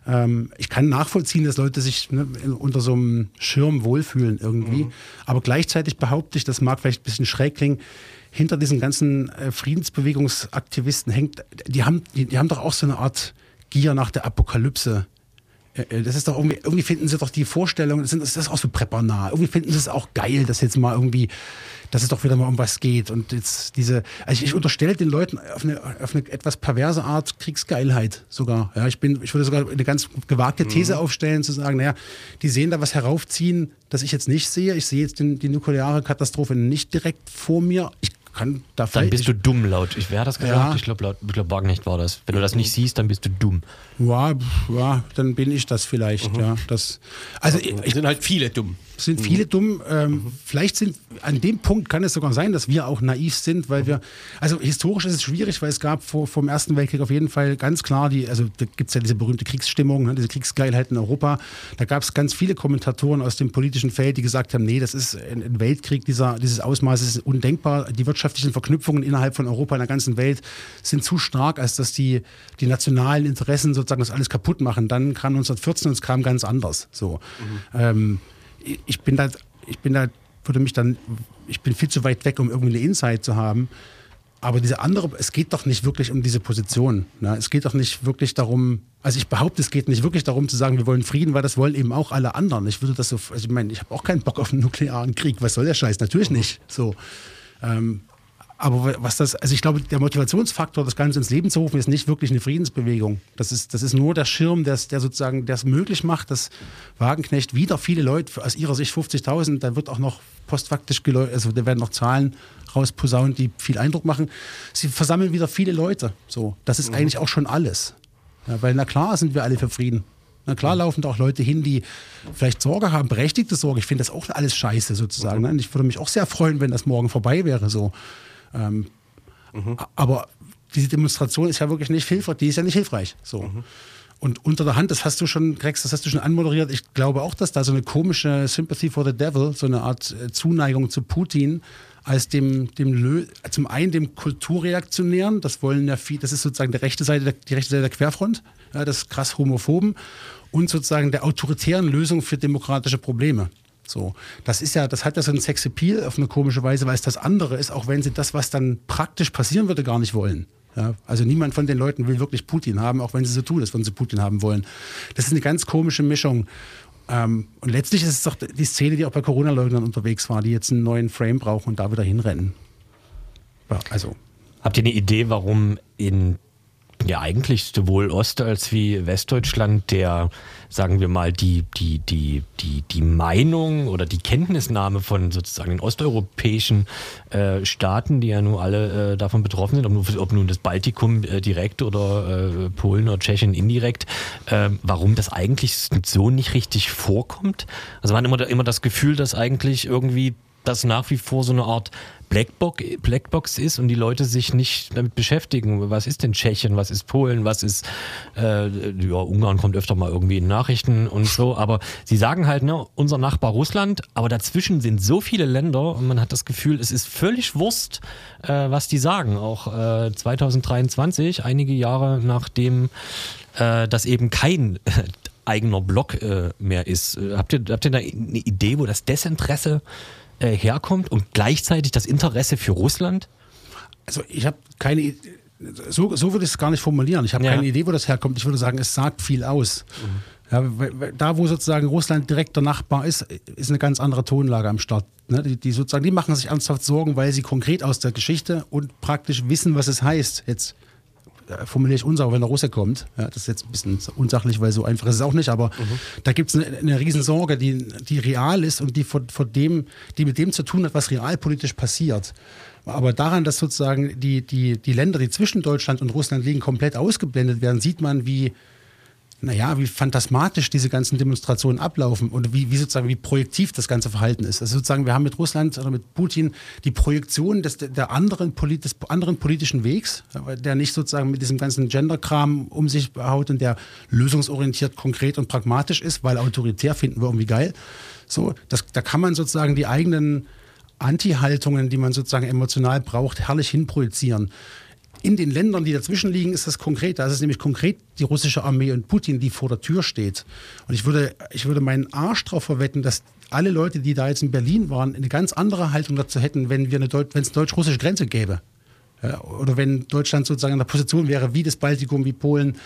Ähm, ich kann nachvollziehen, dass Leute sich ne, unter so einem Schirm wohlfühlen irgendwie. Aber gleichzeitig behaupte ich, das mag vielleicht ein bisschen schräg klingen, hinter diesen ganzen äh, Friedensbewegungsaktivisten hängt, die haben, die, die haben doch auch so eine Art Gier nach der Apokalypse. Äh, äh, Das ist doch irgendwie, irgendwie finden sie doch die Vorstellung, das, ist auch so prepper-nah. Irgendwie finden sie es auch geil, dass jetzt mal irgendwie, dass es doch wieder mal um was geht. Und jetzt diese, also ich, ich unterstelle den Leuten auf eine, auf eine etwas perverse Art Kriegsgeilheit sogar. Ja, ich bin, ich würde sogar eine ganz gewagte These aufstellen, zu sagen, naja, die sehen da was heraufziehen, das ich jetzt nicht sehe. Ich sehe jetzt den, die nukleare Katastrophe nicht direkt vor mir. Ich kann da Dann bist du dumm laut. Ich, wer hat das gesagt? Ja. Ich glaube, ich glaub, Wagenknecht war das. Wenn du das nicht siehst, dann bist du dumm. Ja, ja, dann bin ich das vielleicht, ja. Das, also ich, es sind halt viele dumm. Es sind viele dumm. Ähm, Vielleicht sind an dem Punkt kann es sogar sein, dass wir auch naiv sind, weil wir, also historisch ist es schwierig, weil es gab vor, vor dem Ersten Weltkrieg auf jeden Fall ganz klar die, also da gibt es ja diese berühmte Kriegsstimmung, ne, diese Kriegsgeilheit in Europa. Da gab es ganz viele Kommentatoren aus dem politischen Feld, die gesagt haben, nee, das ist ein, Weltkrieg dieser, dieses Ausmaßes ist undenkbar. Die wirtschaftlichen Verknüpfungen innerhalb von Europa in der ganzen Welt sind zu stark, als dass die, die nationalen Interessen sozusagen das alles kaputt machen. Dann kam 1914 und es kam ganz anders. So. Ähm, ich- ich bin da, ich bin da, würde mich dann, ich bin viel zu weit weg, um irgendwie eine Insight zu haben. Aber diese andere, es geht doch nicht wirklich um diese Position. Ne? Es geht doch nicht wirklich darum, also ich behaupte, es geht nicht wirklich darum zu sagen, wir wollen Frieden, weil das wollen eben auch alle anderen. Ich würde das so, also ich meine, ich habe auch keinen Bock auf einen nuklearen Krieg. Was soll der Scheiß? Natürlich nicht. So. Ähm, aber was das, also ich glaube, der Motivationsfaktor, das Ganze ins Leben zu rufen, ist nicht wirklich eine Friedensbewegung. Das ist, das ist nur der Schirm, der, der sozusagen, der es möglich macht, dass Wagenknecht wieder viele Leute, aus ihrer Sicht 50.000, da wird auch noch postfaktisch also da werden noch Zahlen rausposaunt, die viel Eindruck machen. Sie versammeln wieder viele Leute. So, das ist eigentlich auch schon alles. Ja, weil na klar sind wir alle für Frieden. Na klar laufen da auch Leute hin, die vielleicht Sorge haben, berechtigte Sorge. Ich finde das auch alles scheiße sozusagen. Ne? Und ich würde mich auch sehr freuen, wenn das morgen vorbei wäre. So. Ähm, a- Aber diese Demonstration ist ja wirklich nicht hilfreich. Die ist ja nicht hilfreich. So. Und unter der Hand, das hast du schon, Grex, das hast du schon anmoderiert. Ich glaube auch, dass da so eine komische Sympathy for the Devil, so eine Art äh, Zuneigung zu Putin als dem, dem Lö zum einen dem Kulturreaktionären, das wollen ja viel, das ist sozusagen der rechte Seite, die rechte Seite der Querfront, ja, das krass homophoben und sozusagen der autoritären Lösung für demokratische Probleme. So, das ist ja, das hat ja so einen Sexappeal auf eine komische Weise, weil es das andere ist, auch wenn sie das, was dann praktisch passieren würde, gar nicht wollen. Ja, also niemand von den Leuten will wirklich Putin haben, auch wenn sie so tun, als wenn sie Putin haben wollen. Das ist eine ganz komische Mischung. Ähm, und letztlich ist es doch die Szene, die auch bei Corona-Leugnern unterwegs war, die jetzt einen neuen Frame brauchen und da wieder hinrennen. Ja, also, Habt ihr eine Idee, warum in ja eigentlich sowohl Ost- als wie Westdeutschland der, sagen wir mal, die, die, die, die, die Meinung oder die Kenntnisnahme von sozusagen den osteuropäischen äh, Staaten, die ja nun alle äh, davon betroffen sind, ob, nun- ob nun das Baltikum äh, direkt oder äh, Polen oder Tschechien indirekt, äh, warum das eigentlich so nicht richtig vorkommt? Also man hat immer, immer das Gefühl, dass eigentlich irgendwie das nach wie vor so eine Art Blackbox, Blackbox ist und die Leute sich nicht damit beschäftigen. Was ist denn Tschechien, was ist Polen, was ist, äh, ja, Ungarn kommt öfter mal irgendwie in Nachrichten und so, aber sie sagen halt, ne, unser Nachbar Russland, aber dazwischen sind so viele Länder und man hat das Gefühl, es ist völlig Wurst, äh, was die sagen. Auch äh, 2023, einige Jahre nachdem äh, das eben kein eigener Block äh, mehr ist. Äh, habt, ihr, habt ihr da eine Idee, wo das Desinteresse äh, herkommt und gleichzeitig das Interesse für Russland? also ich habe keine so, so würde ich es gar nicht formulieren. Ich habe Ja. keine Idee, wo das herkommt. Ich würde sagen, es sagt viel aus. Ja, weil- weil da, wo sozusagen Russland direkter Nachbar ist, ist eine ganz andere Tonlage am Start. Ne? Die, die sozusagen, die machen sich ernsthaft Sorgen, weil sie konkret aus der Geschichte und praktisch wissen, was es heißt. Jetzt äh, formuliere ich unsauber, wenn der Russe kommt. Ja, das ist jetzt ein bisschen unsachlich, weil so einfach ist es auch nicht, aber da gibt es eine, eine Riesensorge, die, die real ist und die, vor, vor dem, die mit dem zu tun hat, was realpolitisch passiert. Aber daran, dass sozusagen die, die, die Länder, die zwischen Deutschland und Russland liegen, komplett ausgeblendet werden, sieht man, wie naja, wie phantasmatisch diese ganzen Demonstrationen ablaufen und wie, wie sozusagen wie projektiv das ganze Verhalten ist. Also sozusagen, wir haben mit Russland oder mit Putin die Projektion des, der anderen, Polit, des anderen politischen Wegs, der nicht sozusagen mit diesem ganzen Gender-Kram um sich haut und der lösungsorientiert, konkret und pragmatisch ist, weil autoritär finden wir irgendwie geil. So, das, da kann man sozusagen die eigenen Anti-Haltungen, die man sozusagen emotional braucht, herrlich hinprojizieren. In den Ländern, die dazwischen liegen, ist das konkret. Da ist es nämlich konkret die russische Armee und Putin, die vor der Tür steht. Und ich würde, ich würde meinen Arsch darauf verwetten, dass alle Leute, die da jetzt in Berlin waren, eine ganz andere Haltung dazu hätten, wenn wir eine wenn es eine deutsch-russische Grenze gäbe. Ja, oder wenn Deutschland sozusagen in der Position wäre, wie das Baltikum, wie Polen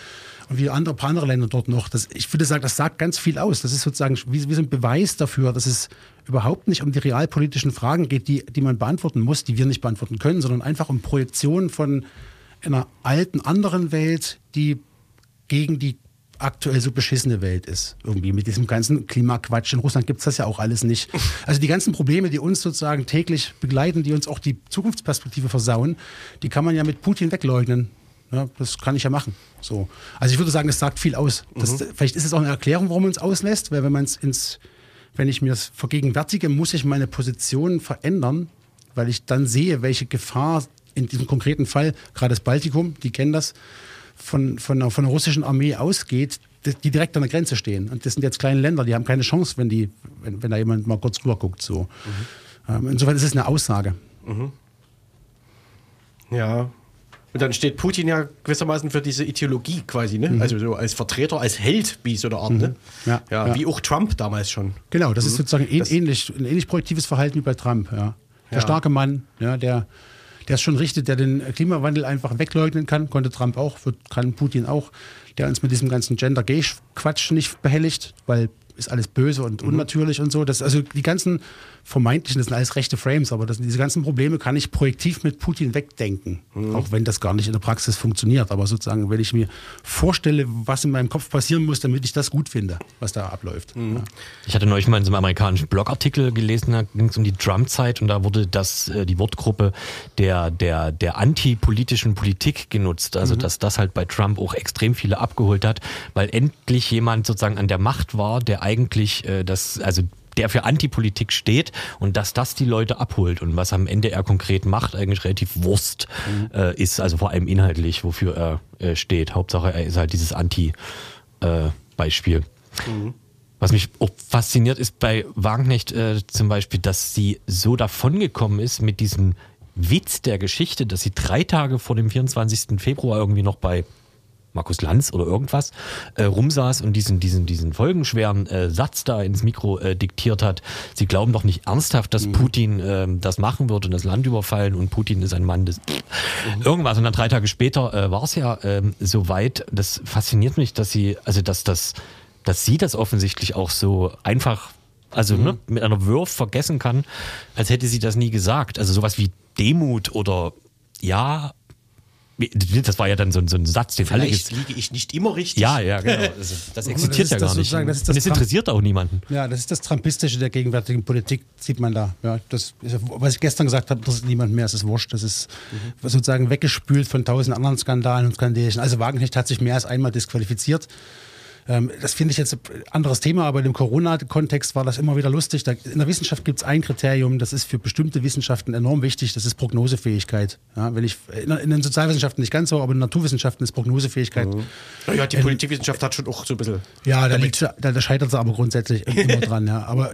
und wie andere, paar andere Länder dort noch. Das, ich würde sagen, das sagt ganz viel aus. Das ist sozusagen wie, wie so ein Beweis dafür, dass es überhaupt nicht um die realpolitischen Fragen geht, die, die man beantworten muss, die wir nicht beantworten können, sondern einfach um Projektionen von einer alten anderen Welt, die gegen die aktuell so beschissene Welt ist. Irgendwie mit diesem ganzen Klimaquatsch. In Russland gibt es das ja auch alles nicht. Also die ganzen Probleme, die uns sozusagen täglich begleiten, die uns auch die Zukunftsperspektive versauen, die kann man ja mit Putin wegleugnen. Ja, das kann ich ja machen. So. Also ich würde sagen, das sagt viel aus. Das, Vielleicht ist es auch eine Erklärung, warum man es auslässt, weil wenn man es ins, wenn ich mir das vergegenwärtige, muss ich meine Position verändern, weil ich dann sehe, welche Gefahr in diesem konkreten Fall, gerade das Baltikum, die kennen das, von, von, einer, von einer russischen Armee ausgeht, die, direkt an der Grenze stehen. Und das sind jetzt kleine Länder, die haben keine Chance, wenn, die, wenn, wenn da jemand mal kurz rüber guckt. So. Ähm, insofern ist es eine Aussage. Ja. Und dann steht Putin ja gewissermaßen für diese Ideologie quasi, ne? Also so als Vertreter, als Held, wie so eine Art, ne? Ja, ja, ja. wie auch Trump damals schon. Genau, das ist sozusagen Das- ähnlich, ein ähnlich projektives Verhalten wie bei Trump. Ja. Der Ja. starke Mann, ja, der, der es schon richtet, der den Klimawandel einfach wegleugnen kann, konnte Trump auch, wird, kann Putin auch, der uns mit diesem ganzen Gender-Gay-Quatsch nicht behelligt, weil ist alles böse und unnatürlich und so. Das, also die ganzen vermeintlichen, das sind alles rechte Frames, aber das, diese ganzen Probleme kann ich projektiv mit Putin wegdenken, auch wenn das gar nicht in der Praxis funktioniert. Aber sozusagen, wenn ich mir vorstelle, was in meinem Kopf passieren muss, damit ich das gut finde, was da abläuft. Ja. Ich hatte neulich mal in so einem amerikanischen Blogartikel gelesen, da ging es um die Trump-Zeit und da wurde das, äh, die Wortgruppe der, der, der antipolitischen Politik genutzt. Also, dass das halt bei Trump auch extrem viele abgeholt hat, weil endlich jemand sozusagen an der Macht war, der eigentlich äh, das, also der für Antipolitik steht und dass das die Leute abholt und was am Ende er konkret macht, eigentlich relativ Wurst äh, ist, also vor allem inhaltlich, wofür er äh, steht. Hauptsache, er ist halt dieses Anti-Beispiel. Was mich auch fasziniert ist bei Wagenknecht äh, zum Beispiel, dass sie so davongekommen ist mit diesem Witz der Geschichte, dass sie drei Tage vor dem 24. Februar irgendwie noch bei Markus Lanz oder irgendwas äh, rumsaß und diesen, diesen, diesen folgenschweren äh, Satz da ins Mikro äh, diktiert hat. Sie glauben doch nicht ernsthaft, dass Putin ähm, das machen wird und das Land überfallen und Putin ist ein Mann des irgendwas. Und dann drei Tage später äh, war es ja ähm, soweit. Das fasziniert mich, dass sie, also dass das, dass sie das offensichtlich auch so einfach, also ne, mit einer Wurf vergessen kann, als hätte sie das nie gesagt. Also sowas wie Demut oder ja, das war ja dann so, ein- so ein Satz, den alle Vielleicht ges- liege ich nicht immer richtig. ja, ja, genau. Also, das existiert ist ja das gar nicht. das das Und es interessiert auch niemanden. Ja, das ist das Trumpistische der gegenwärtigen Politik, sieht man da. Ja, das was ich gestern gesagt habe, das ist niemand mehr, es ist wurscht. Das ist sozusagen weggespült von tausend anderen Skandalen und Skandelchen. Also Wagenknecht hat sich mehr als einmal disqualifiziert. Ähm, das finde ich jetzt ein anderes Thema, aber im Corona-Kontext war das immer wieder lustig. Da, in der Wissenschaft gibt es ein Kriterium, das ist für bestimmte Wissenschaften enorm wichtig, das ist Prognosefähigkeit. Ja, wenn ich, in, in den Sozialwissenschaften nicht ganz so, aber in den Naturwissenschaften ist Prognosefähigkeit Ja, die Politikwissenschaft hat schon auch so ein bisschen. ja, da, liegt, da, da scheitert sie aber grundsätzlich immer dran. Ja. Aber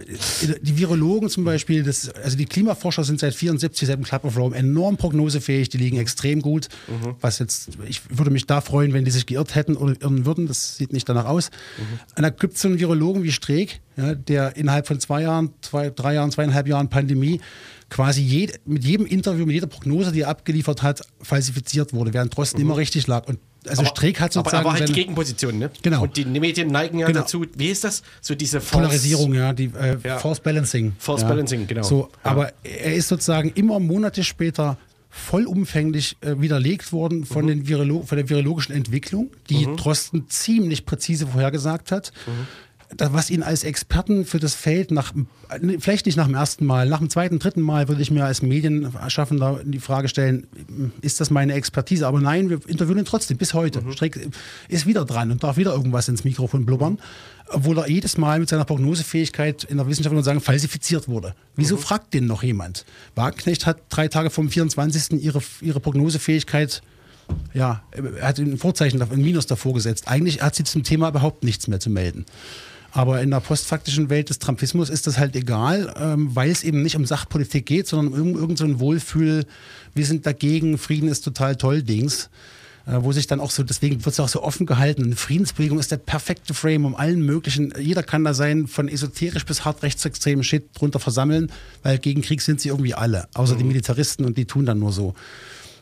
die Virologen zum Beispiel, das, also die Klimaforscher sind seit 74, seit dem Club of Rome enorm prognosefähig, die liegen extrem gut. Was jetzt, ich würde mich da freuen, wenn die sich geirrt hätten oder irren würden. Das sieht nicht danach aus. Und da gibt es so einen Virologen wie Streeck, ja, der innerhalb von zwei Jahren, zwei, drei Jahren, zweieinhalb Jahren Pandemie quasi jed, mit jedem Interview, mit jeder Prognose, die er abgeliefert hat, falsifiziert wurde, während Drosten immer richtig lag. Und also Streeck hat aber, sozusagen aber halt die Gegenposition, ne? Genau. Und die Medien neigen ja Genau. dazu, wie ist das? So diese False- Polarisierung, ja, die äh, Ja. False Balancing. False ja. Balancing, genau. So, Ja. aber er ist sozusagen immer Monate später vollumfänglich äh, widerlegt worden Mhm. von, den Virolo von der virologischen Entwicklung, die Drosten ziemlich präzise vorhergesagt hat. da- was ihn als Experten für das Feld nach, vielleicht nicht nach dem ersten Mal, nach dem zweiten, dritten Mal würde ich mir als Medienschaffender die Frage stellen, ist das meine Expertise? Aber nein, wir interviewen ihn trotzdem bis heute. Streeck ist wieder dran und darf wieder irgendwas ins Mikrofon blubbern, obwohl er jedes Mal mit seiner Prognosefähigkeit in der Wissenschaft sagen, falsifiziert wurde. Wieso fragt den noch jemand? Wagenknecht hat drei Tage vom 24. ihre, ihre Prognosefähigkeit ja, er hat ein Vorzeichen, ein Minus davor gesetzt. Eigentlich hat sie zum Thema überhaupt nichts mehr zu melden. Aber in der postfaktischen Welt des Trumpismus ist das halt egal, ähm, weil es eben nicht um Sachpolitik geht, sondern um irgend, irgend so Wohlfühl, wir sind dagegen, Frieden ist total toll Dings. Äh, wo sich dann auch so, deswegen wird es auch so offen gehalten. Eine Friedensbewegung ist der perfekte Frame, um allen möglichen, jeder kann da sein, von esoterisch bis hart rechtsextremen Shit drunter versammeln, weil gegen Krieg sind sie irgendwie alle, außer die Militaristen und die tun dann nur so.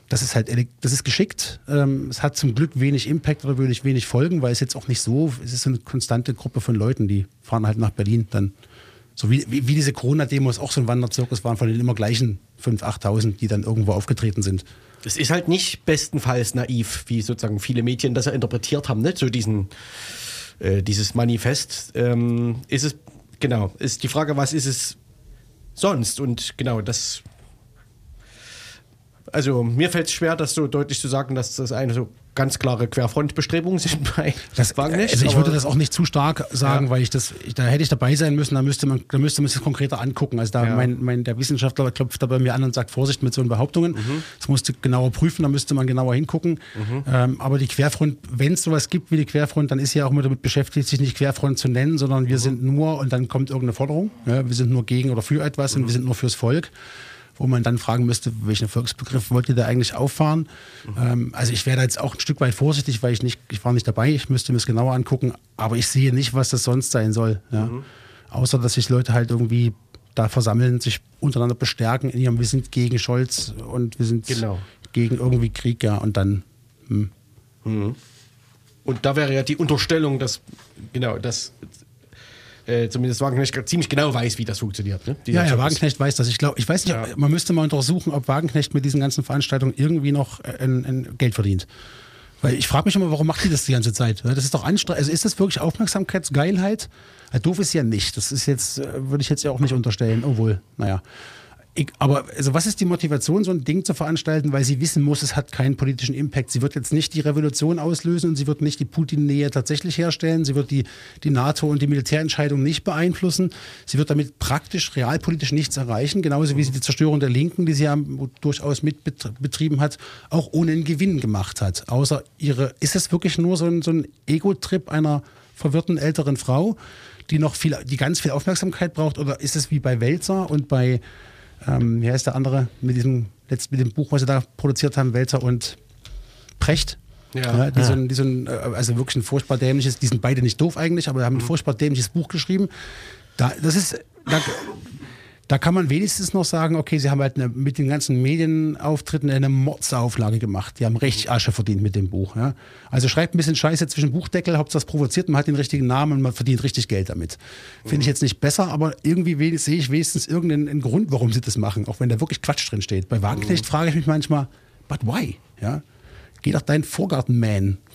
Das ist halt, das ist geschickt. Ähm, es hat zum Glück wenig Impact oder wenig, wenig Folgen, weil es jetzt auch nicht so, es ist eine konstante Gruppe von Leuten, die fahren halt nach Berlin dann. So wie, wie, wie diese Corona-Demos auch so ein Wanderzirkus waren von den immer gleichen 5.000, 8.000, die dann irgendwo aufgetreten sind. Es ist halt nicht bestenfalls naiv, wie sozusagen viele Medien das ja interpretiert haben, ne? so diesen, äh, dieses Manifest. Ähm, ist es, genau, ist die Frage, was ist es sonst? Und genau, das. Also mir fällt es schwer, das so deutlich zu sagen, dass das eine so ganz klare Querfrontbestrebungen sind bei Das, Wagenknecht, also ich würde das auch nicht zu stark sagen, Ja. weil ich das, ich, da hätte ich dabei sein müssen, da müsste man, da müsste man sich das konkreter angucken. Also da Ja. mein, mein, der Wissenschaftler klopft da bei mir an und sagt, Vorsicht mit so Behauptungen. Mhm. Das musste genauer prüfen, da müsste man genauer hingucken. Ähm, aber die Querfront, wenn es sowas gibt wie die Querfront, dann ist ja auch immer damit beschäftigt, sich nicht Querfront zu nennen, sondern Mhm. wir sind nur, und dann kommt irgendeine Forderung, ja, wir sind nur gegen oder für etwas Mhm. und wir sind nur fürs Volk wo man dann fragen müsste, welchen Volksbegriff wollt ihr da eigentlich auffahren? Ähm, also ich wäre da jetzt auch ein Stück weit vorsichtig, weil ich nicht, ich war nicht dabei, ich müsste mir das genauer angucken, aber ich sehe nicht, was das sonst sein soll. Ja? Außer, dass sich Leute halt irgendwie da versammeln, sich untereinander bestärken in ihrem, wir sind gegen Scholz und wir sind Genau. gegen irgendwie Krieg, ja, und dann, hm. Und da wäre ja die Unterstellung, dass genau, dass äh, zumindest Wagenknecht ziemlich genau weiß, wie das funktioniert. Ne? Ja, ja, Wagenknecht weiß das. Ich glaube, ich weiß nicht, Ja. man müsste mal untersuchen, ob Wagenknecht mit diesen ganzen Veranstaltungen irgendwie noch äh, ein, ein Geld verdient. Weil ich frage mich immer, warum macht die das die ganze Zeit? Das ist doch anstrengend. Also ist das wirklich Aufmerksamkeitsgeilheit? Ja, doof ist ja nicht. Das ist jetzt, äh, würde ich jetzt ja auch nicht unterstellen. Obwohl, naja. Ich, aber also was ist die Motivation, so ein Ding zu veranstalten, weil sie wissen muss, es hat keinen politischen Impact. Sie wird jetzt nicht die Revolution auslösen und sie wird nicht die Putin-Nähe tatsächlich herstellen. Sie wird die, die NATO und die Militärentscheidung nicht beeinflussen. Sie wird damit praktisch realpolitisch nichts erreichen, genauso wie sie die Zerstörung der Linken, die sie ja durchaus mitbetrieben hat, auch ohne einen Gewinn gemacht hat. Außer ihre, ist es wirklich nur so ein, so ein Ego-Trip einer verwirrten älteren Frau, die noch viel, die ganz viel Aufmerksamkeit braucht, oder ist es wie bei Welzer und bei ähm, wie heißt der andere, mit diesem, letzt, mit dem Buch, was sie da produziert haben, Welzer und Precht. Ja. die, So ein, die so ein, äh, also wirklich ein furchtbar dämliches, die sind beide nicht doof eigentlich, aber haben ein furchtbar dämliches Buch geschrieben. Da, das ist, da, da kann man wenigstens noch sagen, okay, sie haben halt eine, mit den ganzen Medienauftritten eine Mordsauflage gemacht. Die haben richtig Asche verdient mit dem Buch. Ja. Also schreibt ein bisschen Scheiße zwischen Buchdeckel, Hauptsache es provoziert, man hat den richtigen Namen und man verdient richtig Geld damit. Finde ich jetzt nicht besser, aber irgendwie sehe ich wenigstens irgendeinen einen Grund, warum sie das machen, auch wenn da wirklich Quatsch drin steht. Bei Wagenknecht frage ich mich manchmal, but why? Ja. Geh doch dein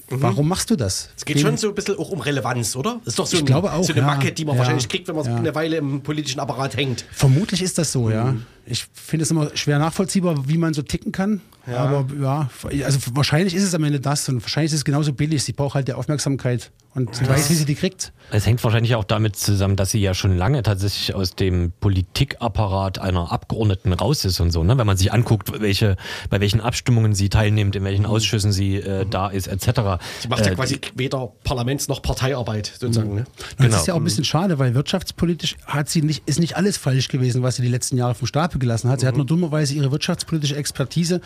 Vorgarten-Man. Warum machst du das? Es geht Den- schon so ein bisschen auch um Relevanz, oder? Das ist doch so, Ich ein, glaube auch, so eine ja. Macke, die man Ja. wahrscheinlich kriegt, wenn man Ja. eine Weile im politischen Apparat hängt. Vermutlich ist das so, ja. Mhm. Ich finde es immer schwer nachvollziehbar, wie man so ticken kann. Aber ja, also wahrscheinlich ist es am Ende das und wahrscheinlich ist es genauso billig. Sie braucht halt die Aufmerksamkeit und sie weiß, wie sie die kriegt. Es hängt wahrscheinlich auch damit zusammen, dass sie ja schon lange tatsächlich aus dem Politikapparat einer Abgeordneten raus ist und so. Ne? Wenn man sich anguckt, welche, bei welchen Abstimmungen sie teilnimmt, in welchen Ausschüssen sie äh, da ist, etc. Mhm. Sie macht ja Äh, quasi weder Parlaments- noch Parteiarbeit, sozusagen. Ne? Das Genau. ist ja auch ein bisschen schade, weil wirtschaftspolitisch hat sie nicht, ist nicht alles falsch gewesen, was sie die letzten Jahre vom Stapel gelassen hat. Sie hat nur dummerweise ihre wirtschaftspolitische Expertise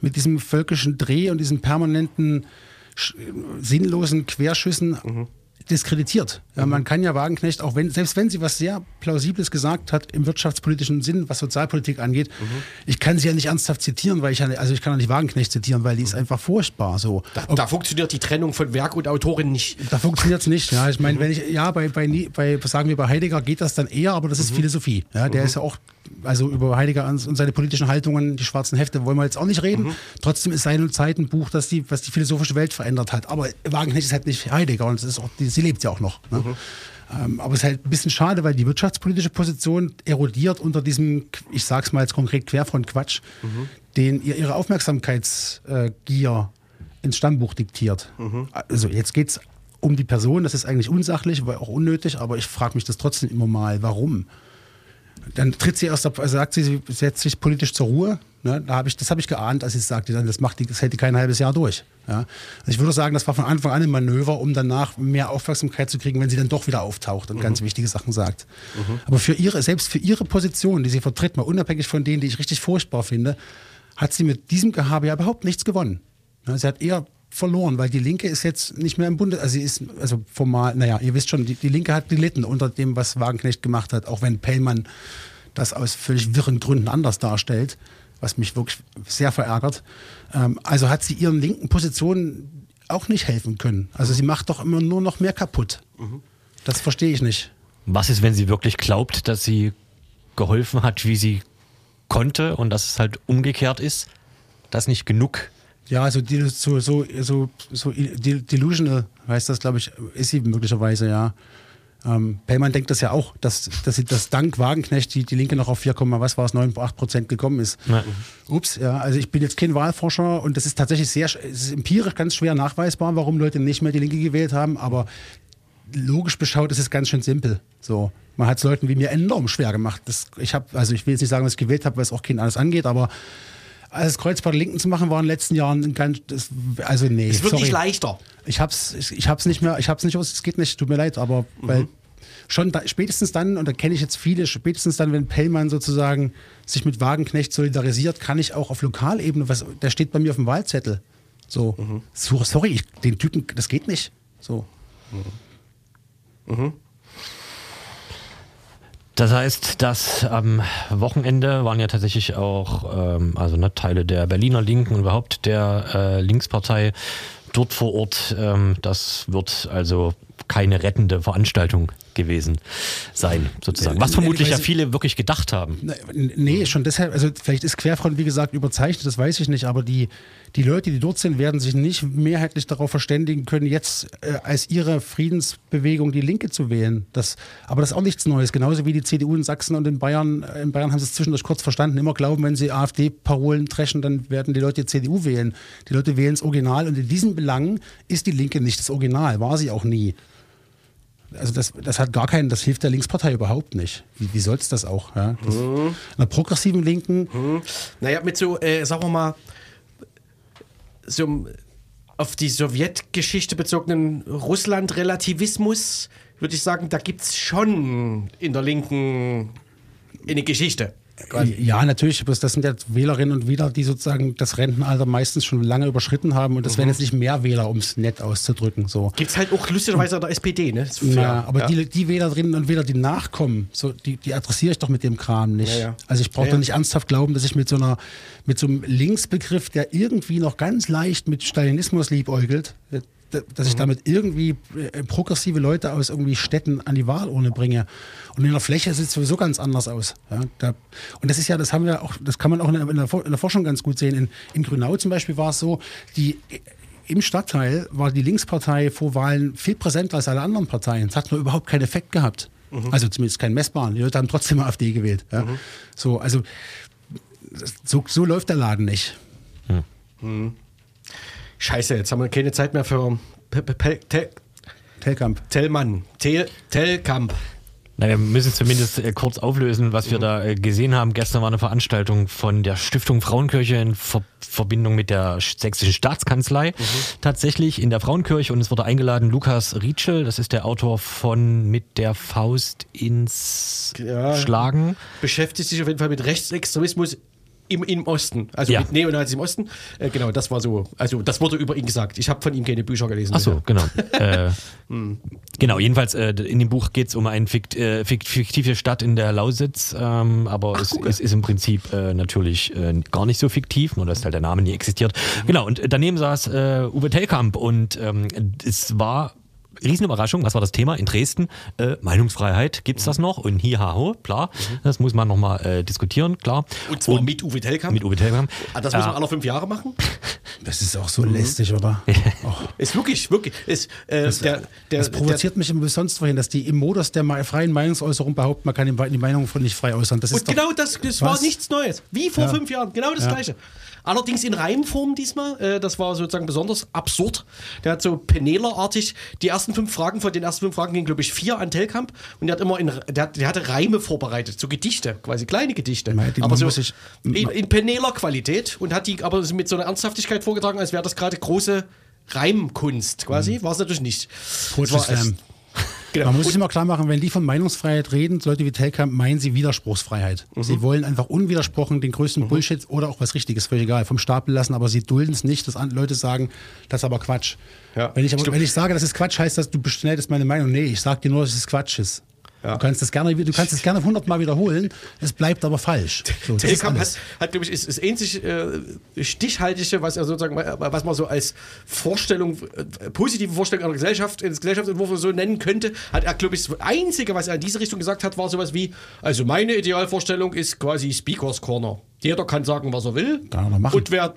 mit diesem völkischen Dreh und diesen permanenten sinnlosen Querschüssen diskreditiert. Ja, man kann ja Wagenknecht, auch wenn, selbst wenn sie was sehr Plausibles gesagt hat im wirtschaftspolitischen Sinn, was Sozialpolitik angeht, ich kann sie ja nicht ernsthaft zitieren, weil ich ja, also ich kann ja nicht Wagenknecht zitieren, weil die ist einfach furchtbar so. Da, da funktioniert die Trennung von Werk und Autorin nicht. Da funktioniert es nicht. Ja, ich meine, wenn ich, ja, bei, bei, bei, sagen wir, bei Heidegger geht das dann eher, aber das ist Philosophie. Ja, der ist ja auch also über Heidegger und seine politischen Haltungen, die schwarzen Hefte, wollen wir jetzt auch nicht reden. Trotzdem ist seine Zeit ein Buch, das die, was die philosophische Welt verändert hat. Aber Wagenknecht ist halt nicht Heidegger und es ist auch, die, sie lebt ja auch noch. Ne? Ähm, aber es ist halt ein bisschen schade, weil die wirtschaftspolitische Position erodiert unter diesem, ich sag's mal jetzt konkret, Querfront-Quatsch, den ihr ihre Aufmerksamkeitsgier ins Stammbuch diktiert. Also jetzt geht's um die Person, das ist eigentlich unsachlich, weil auch unnötig, aber ich frage mich das trotzdem immer mal, warum? Dann tritt sie erst ab, also sagt sie, sie setzt sich politisch zur Ruhe. Ne? Da hab ich, das habe ich geahnt, als sie sagte. Das, macht die, das hält die kein halbes Jahr durch. Ja? Also ich würde sagen, das war von Anfang an ein Manöver, um danach mehr Aufmerksamkeit zu kriegen, wenn sie dann doch wieder auftaucht und ganz wichtige Sachen sagt. Aber für ihre, selbst für ihre Position, die sie vertritt, mal unabhängig von denen, die ich richtig furchtbar finde, hat sie mit diesem Gehabe ja überhaupt nichts gewonnen. Sie hat eher verloren, weil die Linke ist jetzt nicht mehr im Bunde, also sie ist, also formal, naja, ihr wisst schon, die, die Linke hat gelitten unter dem, was Wagenknecht gemacht hat, auch wenn Pellmann das aus völlig wirren Gründen anders darstellt, was mich wirklich sehr verärgert. Ähm, also hat sie ihren linken Positionen auch nicht helfen können. Also sie macht doch immer nur noch mehr kaputt. Das verstehe ich nicht. Was ist, wenn sie wirklich glaubt, dass sie geholfen hat, wie sie konnte und dass es halt umgekehrt ist, dass nicht genug Ja, also die, so, so, so, so de- delusional heißt das, glaube ich, ist sie möglicherweise, ja. Ähm, Pellmann denkt das ja auch, dass, dass sie das dank Wagenknecht die, die Linke noch auf 4, was war es, 9, 8 Prozent gekommen ist. Ja. Ups, ja, also ich bin jetzt kein Wahlforscher und das ist tatsächlich sehr, es ist empirisch ganz schwer nachweisbar, warum Leute nicht mehr die Linke gewählt haben, aber logisch beschaut ist es ganz schön simpel. So, man hat es Leuten wie mir enorm schwer gemacht. Das, ich habe, also ich will jetzt nicht sagen, was ich gewählt habe, weil es auch kein alles angeht, aber als Kreuz bei der Linken zu machen, war in den letzten Jahren ein ganz, das, also nee. Es wird sorry. nicht leichter. Ich hab's, ich, ich hab's nicht mehr, ich hab's nicht aus, es geht nicht, tut mir leid, aber weil schon da, spätestens dann, und da kenne ich jetzt viele, spätestens dann, wenn Pellmann sozusagen sich mit Wagenknecht solidarisiert, kann ich auch auf Lokalebene, was, der steht bei mir auf dem Wahlzettel. So, so sorry, ich, den Typen, das geht nicht. So. Das heißt, dass am Wochenende waren ja tatsächlich auch ähm, also ne, Teile der Berliner Linken und überhaupt der äh, Linkspartei dort vor Ort. Ähm, das wird also keine rettende Veranstaltung gewesen sein, sozusagen. Was vermutlich ja viele wirklich gedacht haben. Ne, Nee, schon deshalb, also vielleicht ist Querfront, wie gesagt, überzeichnet, das weiß ich nicht, aber die, die Leute, die dort sind, werden sich nicht mehrheitlich darauf verständigen können, jetzt äh, als ihre Friedensbewegung die Linke zu wählen. Das, aber das ist auch nichts Neues. Genauso wie die CDU in Sachsen und in Bayern, äh, in Bayern haben sie es zwischendurch kurz verstanden, immer glauben, wenn sie AfD-Parolen dreschen, dann werden die Leute die CDU wählen. Die Leute wählen das Original und in diesen Belangen ist die Linke nicht das Original, war sie auch nie. Also das, das hat gar keinen, das hilft der Linkspartei überhaupt nicht. Wie, wie soll es das auch? Ja? Das, Einer progressiven Linken, Naja, mit so, äh, sagen wir mal, so auf die Sowjetgeschichte bezogenen Russland-Relativismus, würde ich sagen, da gibt es schon in der Linken eine Geschichte. Ja, natürlich, aber das sind ja Wählerinnen und Wähler, die sozusagen das Rentenalter meistens schon lange überschritten haben und das werden jetzt nicht mehr Wähler, um es nett auszudrücken. So. Gibt es halt auch lustigerweise an der SPD, ne? Ja, aber Ja. Die, die Wählerinnen und Wähler, die nachkommen, so, die, die adressiere ich doch mit dem Kram nicht. Ja, ja. Also ich brauche doch nicht ernsthaft glauben, dass ich mit so einer, mit so einem Linksbegriff, der irgendwie noch ganz leicht mit Stalinismus liebäugelt, dass ich Mhm. damit irgendwie äh, progressive Leute aus irgendwie Städten an die Wahlurne bringe. Und in der Fläche sieht es sowieso ganz anders aus. Ja, da, und das ist ja, das haben wir auch, das kann man auch in der, in der, For- in der Forschung ganz gut sehen. In, in Grünau zum Beispiel war es so, die im Stadtteil war die Linkspartei vor Wahlen viel präsenter als alle anderen Parteien. Es hat nur überhaupt keinen Effekt gehabt. Also zumindest keinen messbaren. Die Leute haben trotzdem AfD gewählt. Ja. So, also so, so läuft der Laden nicht. Scheiße, jetzt haben wir keine Zeit mehr für Telkamp. Tellmann. Tel Tellkamp. Na, wir müssen zumindest äh, kurz auflösen, was wir da äh, gesehen haben. Gestern war eine Veranstaltung von der Stiftung Frauenkirche in Ver Verbindung mit der sch- sächsischen Staatskanzlei. Tatsächlich in der Frauenkirche und es wurde eingeladen Lukas Rietschel, das ist der Autor von Mit der Faust ins Ja. Schlagen. Beschäftigt sich auf jeden Fall mit Rechtsextremismus im, im Osten. Also Ja. mit Neonazis im Osten. Äh, genau, das war so. Also das wurde über ihn gesagt. Ich habe von ihm keine Bücher gelesen. Ach so, genau. äh, genau, jedenfalls äh, in dem Buch geht es um eine fikt, äh, fikt, fiktive Stadt in der Lausitz, ähm, aber es, es ist im Prinzip äh, natürlich äh, gar nicht so fiktiv, nur dass halt der Name nie existiert. Genau, und daneben saß Uwe Tellkamp und ähm, es war Riesenüberraschung, was war das Thema in Dresden? Äh, Meinungsfreiheit, gibt's das noch? Und hier, haho, klar, das muss man nochmal äh, diskutieren, klar. Und zwar mit Uwe Tellkamp. mit Uwe Tellkamp. Ah, das muss man alle fünf Jahre machen? Das ist auch so lästig, oder? Oh, Ist wirklich, wirklich. Ist, äh, der, der, das provoziert mich immer bis sonst wohin, dass die im Modus der freien Meinungsäußerung behaupten, man kann die Meinung von nicht frei äußern. Das Und ist doch, genau das, das war nichts Neues. Wie vor Ja. fünf Jahren, genau das Gleiche. Allerdings in Reimform diesmal. Äh, das war sozusagen besonders absurd. Der hat so Penela-artig die ersten fünf Fragen, von den ersten fünf Fragen gingen, glaube ich, vier an Tellkamp. Und der hat immer in, der, hat, der hatte Reime vorbereitet, so Gedichte, quasi kleine Gedichte. Die- aber man so sich- in, in Penela-Qualität und hat die aber mit so einer Ernsthaftigkeit vorgetragen, als wäre das gerade große Reimkunst quasi. War es natürlich nicht. Poetry Slam. Genau. Man muss sich immer klar machen, wenn die von Meinungsfreiheit reden, Leute wie Telkamp, meinen sie Widerspruchsfreiheit. Mhm. Sie wollen einfach unwidersprochen den größten Bullshit oder auch was Richtiges, völlig egal, vom Stapel lassen, aber sie dulden es nicht, dass Leute sagen, das ist aber Quatsch. Ja. Wenn, ich aber, Stimmt. wenn ich sage, das ist Quatsch, heißt das, du beschneidest meine Meinung. Nee, ich sage dir nur, dass es Quatsch ist. Du kannst es gerne, du kannst es gerne hundertmal wiederholen, es bleibt aber falsch. So, das Telekom hat, hat glaube ich, ist, ist ähnlich äh, stichhaltige, was er sozusagen, was man so als Vorstellung, äh, positive Vorstellung einer Gesellschaft, eines Gesellschaftsentwurfs so nennen könnte, hat er, glaube ich, das Einzige, was er in diese Richtung gesagt hat, war sowas wie, also meine Idealvorstellung ist quasi Speakers Corner. Jeder kann sagen, was er will. Kann er machen. Und wer,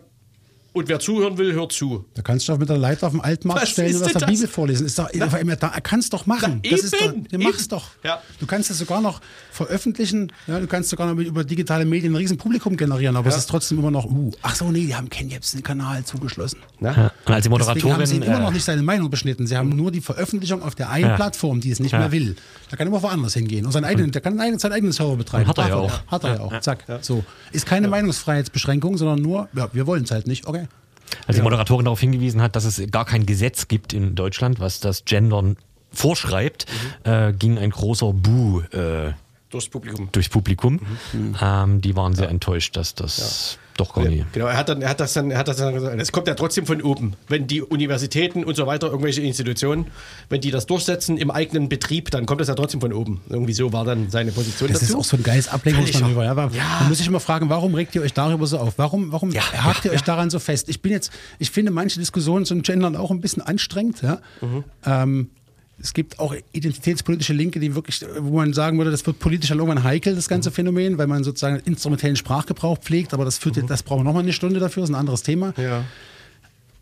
und wer zuhören will, hört zu. Da kannst du doch mit der Leiter auf dem Altmarkt Was stellen und aus der das? Bibel vorlesen. Ist doch, da, er kann es doch machen. Na, das ist doch, eben, ja, mach's eben. doch. Ja. Du kannst es sogar noch veröffentlichen. Ja, du kannst sogar noch mit, über digitale Medien ein riesen Publikum generieren, aber es ist trotzdem immer noch, uh, ach so, nee, die haben Ken Jebsen den Kanal zugeschlossen. Ja. Und als die Deswegen haben sie Moderatorin. immer noch Äh, nicht seine Meinung beschnitten. Sie haben nur die Veröffentlichung auf der einen Ja. Plattform, die es nicht Ja. mehr will. Da kann immer woanders hingehen. Und seinen eigenen, der kann seinen eigenen Server betreiben. Hat er ja auch. Hat er ja auch. Zack. So. Ist keine Meinungsfreiheitsbeschränkung, sondern nur, ja, wir wollen es halt nicht. Okay. Als die Moderatorin darauf hingewiesen hat, dass es gar kein Gesetz gibt in Deutschland, was das Gendern vorschreibt, äh, ging ein großer Bu äh, Durchs Publikum. durchs Publikum. Ähm, die waren sehr enttäuscht, dass das doch gar nicht. Genau, er hat, dann, er hat das dann, er hat das dann gesagt, es kommt ja trotzdem von oben. Wenn die Universitäten und so weiter, irgendwelche Institutionen, wenn die das durchsetzen im eigenen Betrieb, dann kommt das ja trotzdem von oben. Irgendwie so war dann seine Position Das dazu. ist auch so ein geiles Ablenkungsmanöver. Ja, Ja. Man muss sich immer fragen, warum regt ihr euch darüber so auf? Warum, warum Ja, hakt ihr euch daran so fest? Ich bin jetzt, ich finde manche Diskussionen zum Gendern auch ein bisschen anstrengend. Ja? Mhm. Ähm, es gibt auch identitätspolitische Linke, die wirklich, wo man sagen würde, das wird politisch dann irgendwann heikel, das Mhm. ganze Phänomen, weil man sozusagen instrumentellen Sprachgebrauch pflegt, aber das führt, das brauchen wir nochmal eine Stunde dafür, ist ein anderes Thema. Mhm. ja.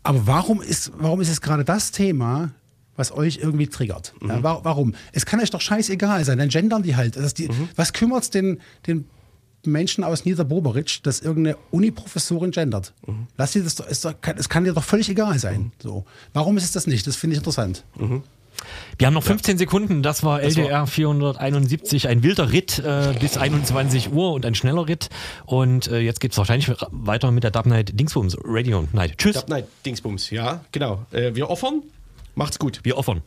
Aber warum ist, warum ist es gerade das Thema, was euch irgendwie triggert? Mhm. Ja, wa warum? Es kann euch doch scheißegal sein, dann gendern die halt. Das die, Mhm. Was kümmert es den, den Menschen aus Niederboberitsch, dass irgendeine Uni-Professorin gendert? Mhm. Lass sie das doch, es kann dir doch völlig egal sein. So. Warum ist es das nicht? Das finde ich interessant. Wir haben noch 15 Sekunden. Das war LDR 471, ein wilder Ritt äh, bis 21 Uhr und ein schneller Ritt. Und äh, jetzt geht es wahrscheinlich weiter mit der Dub Night Dingsbums Radio Night. Tschüss. Nein, Dingsbums, ja, genau. Äh, wir offern. Macht's gut. Wir offern.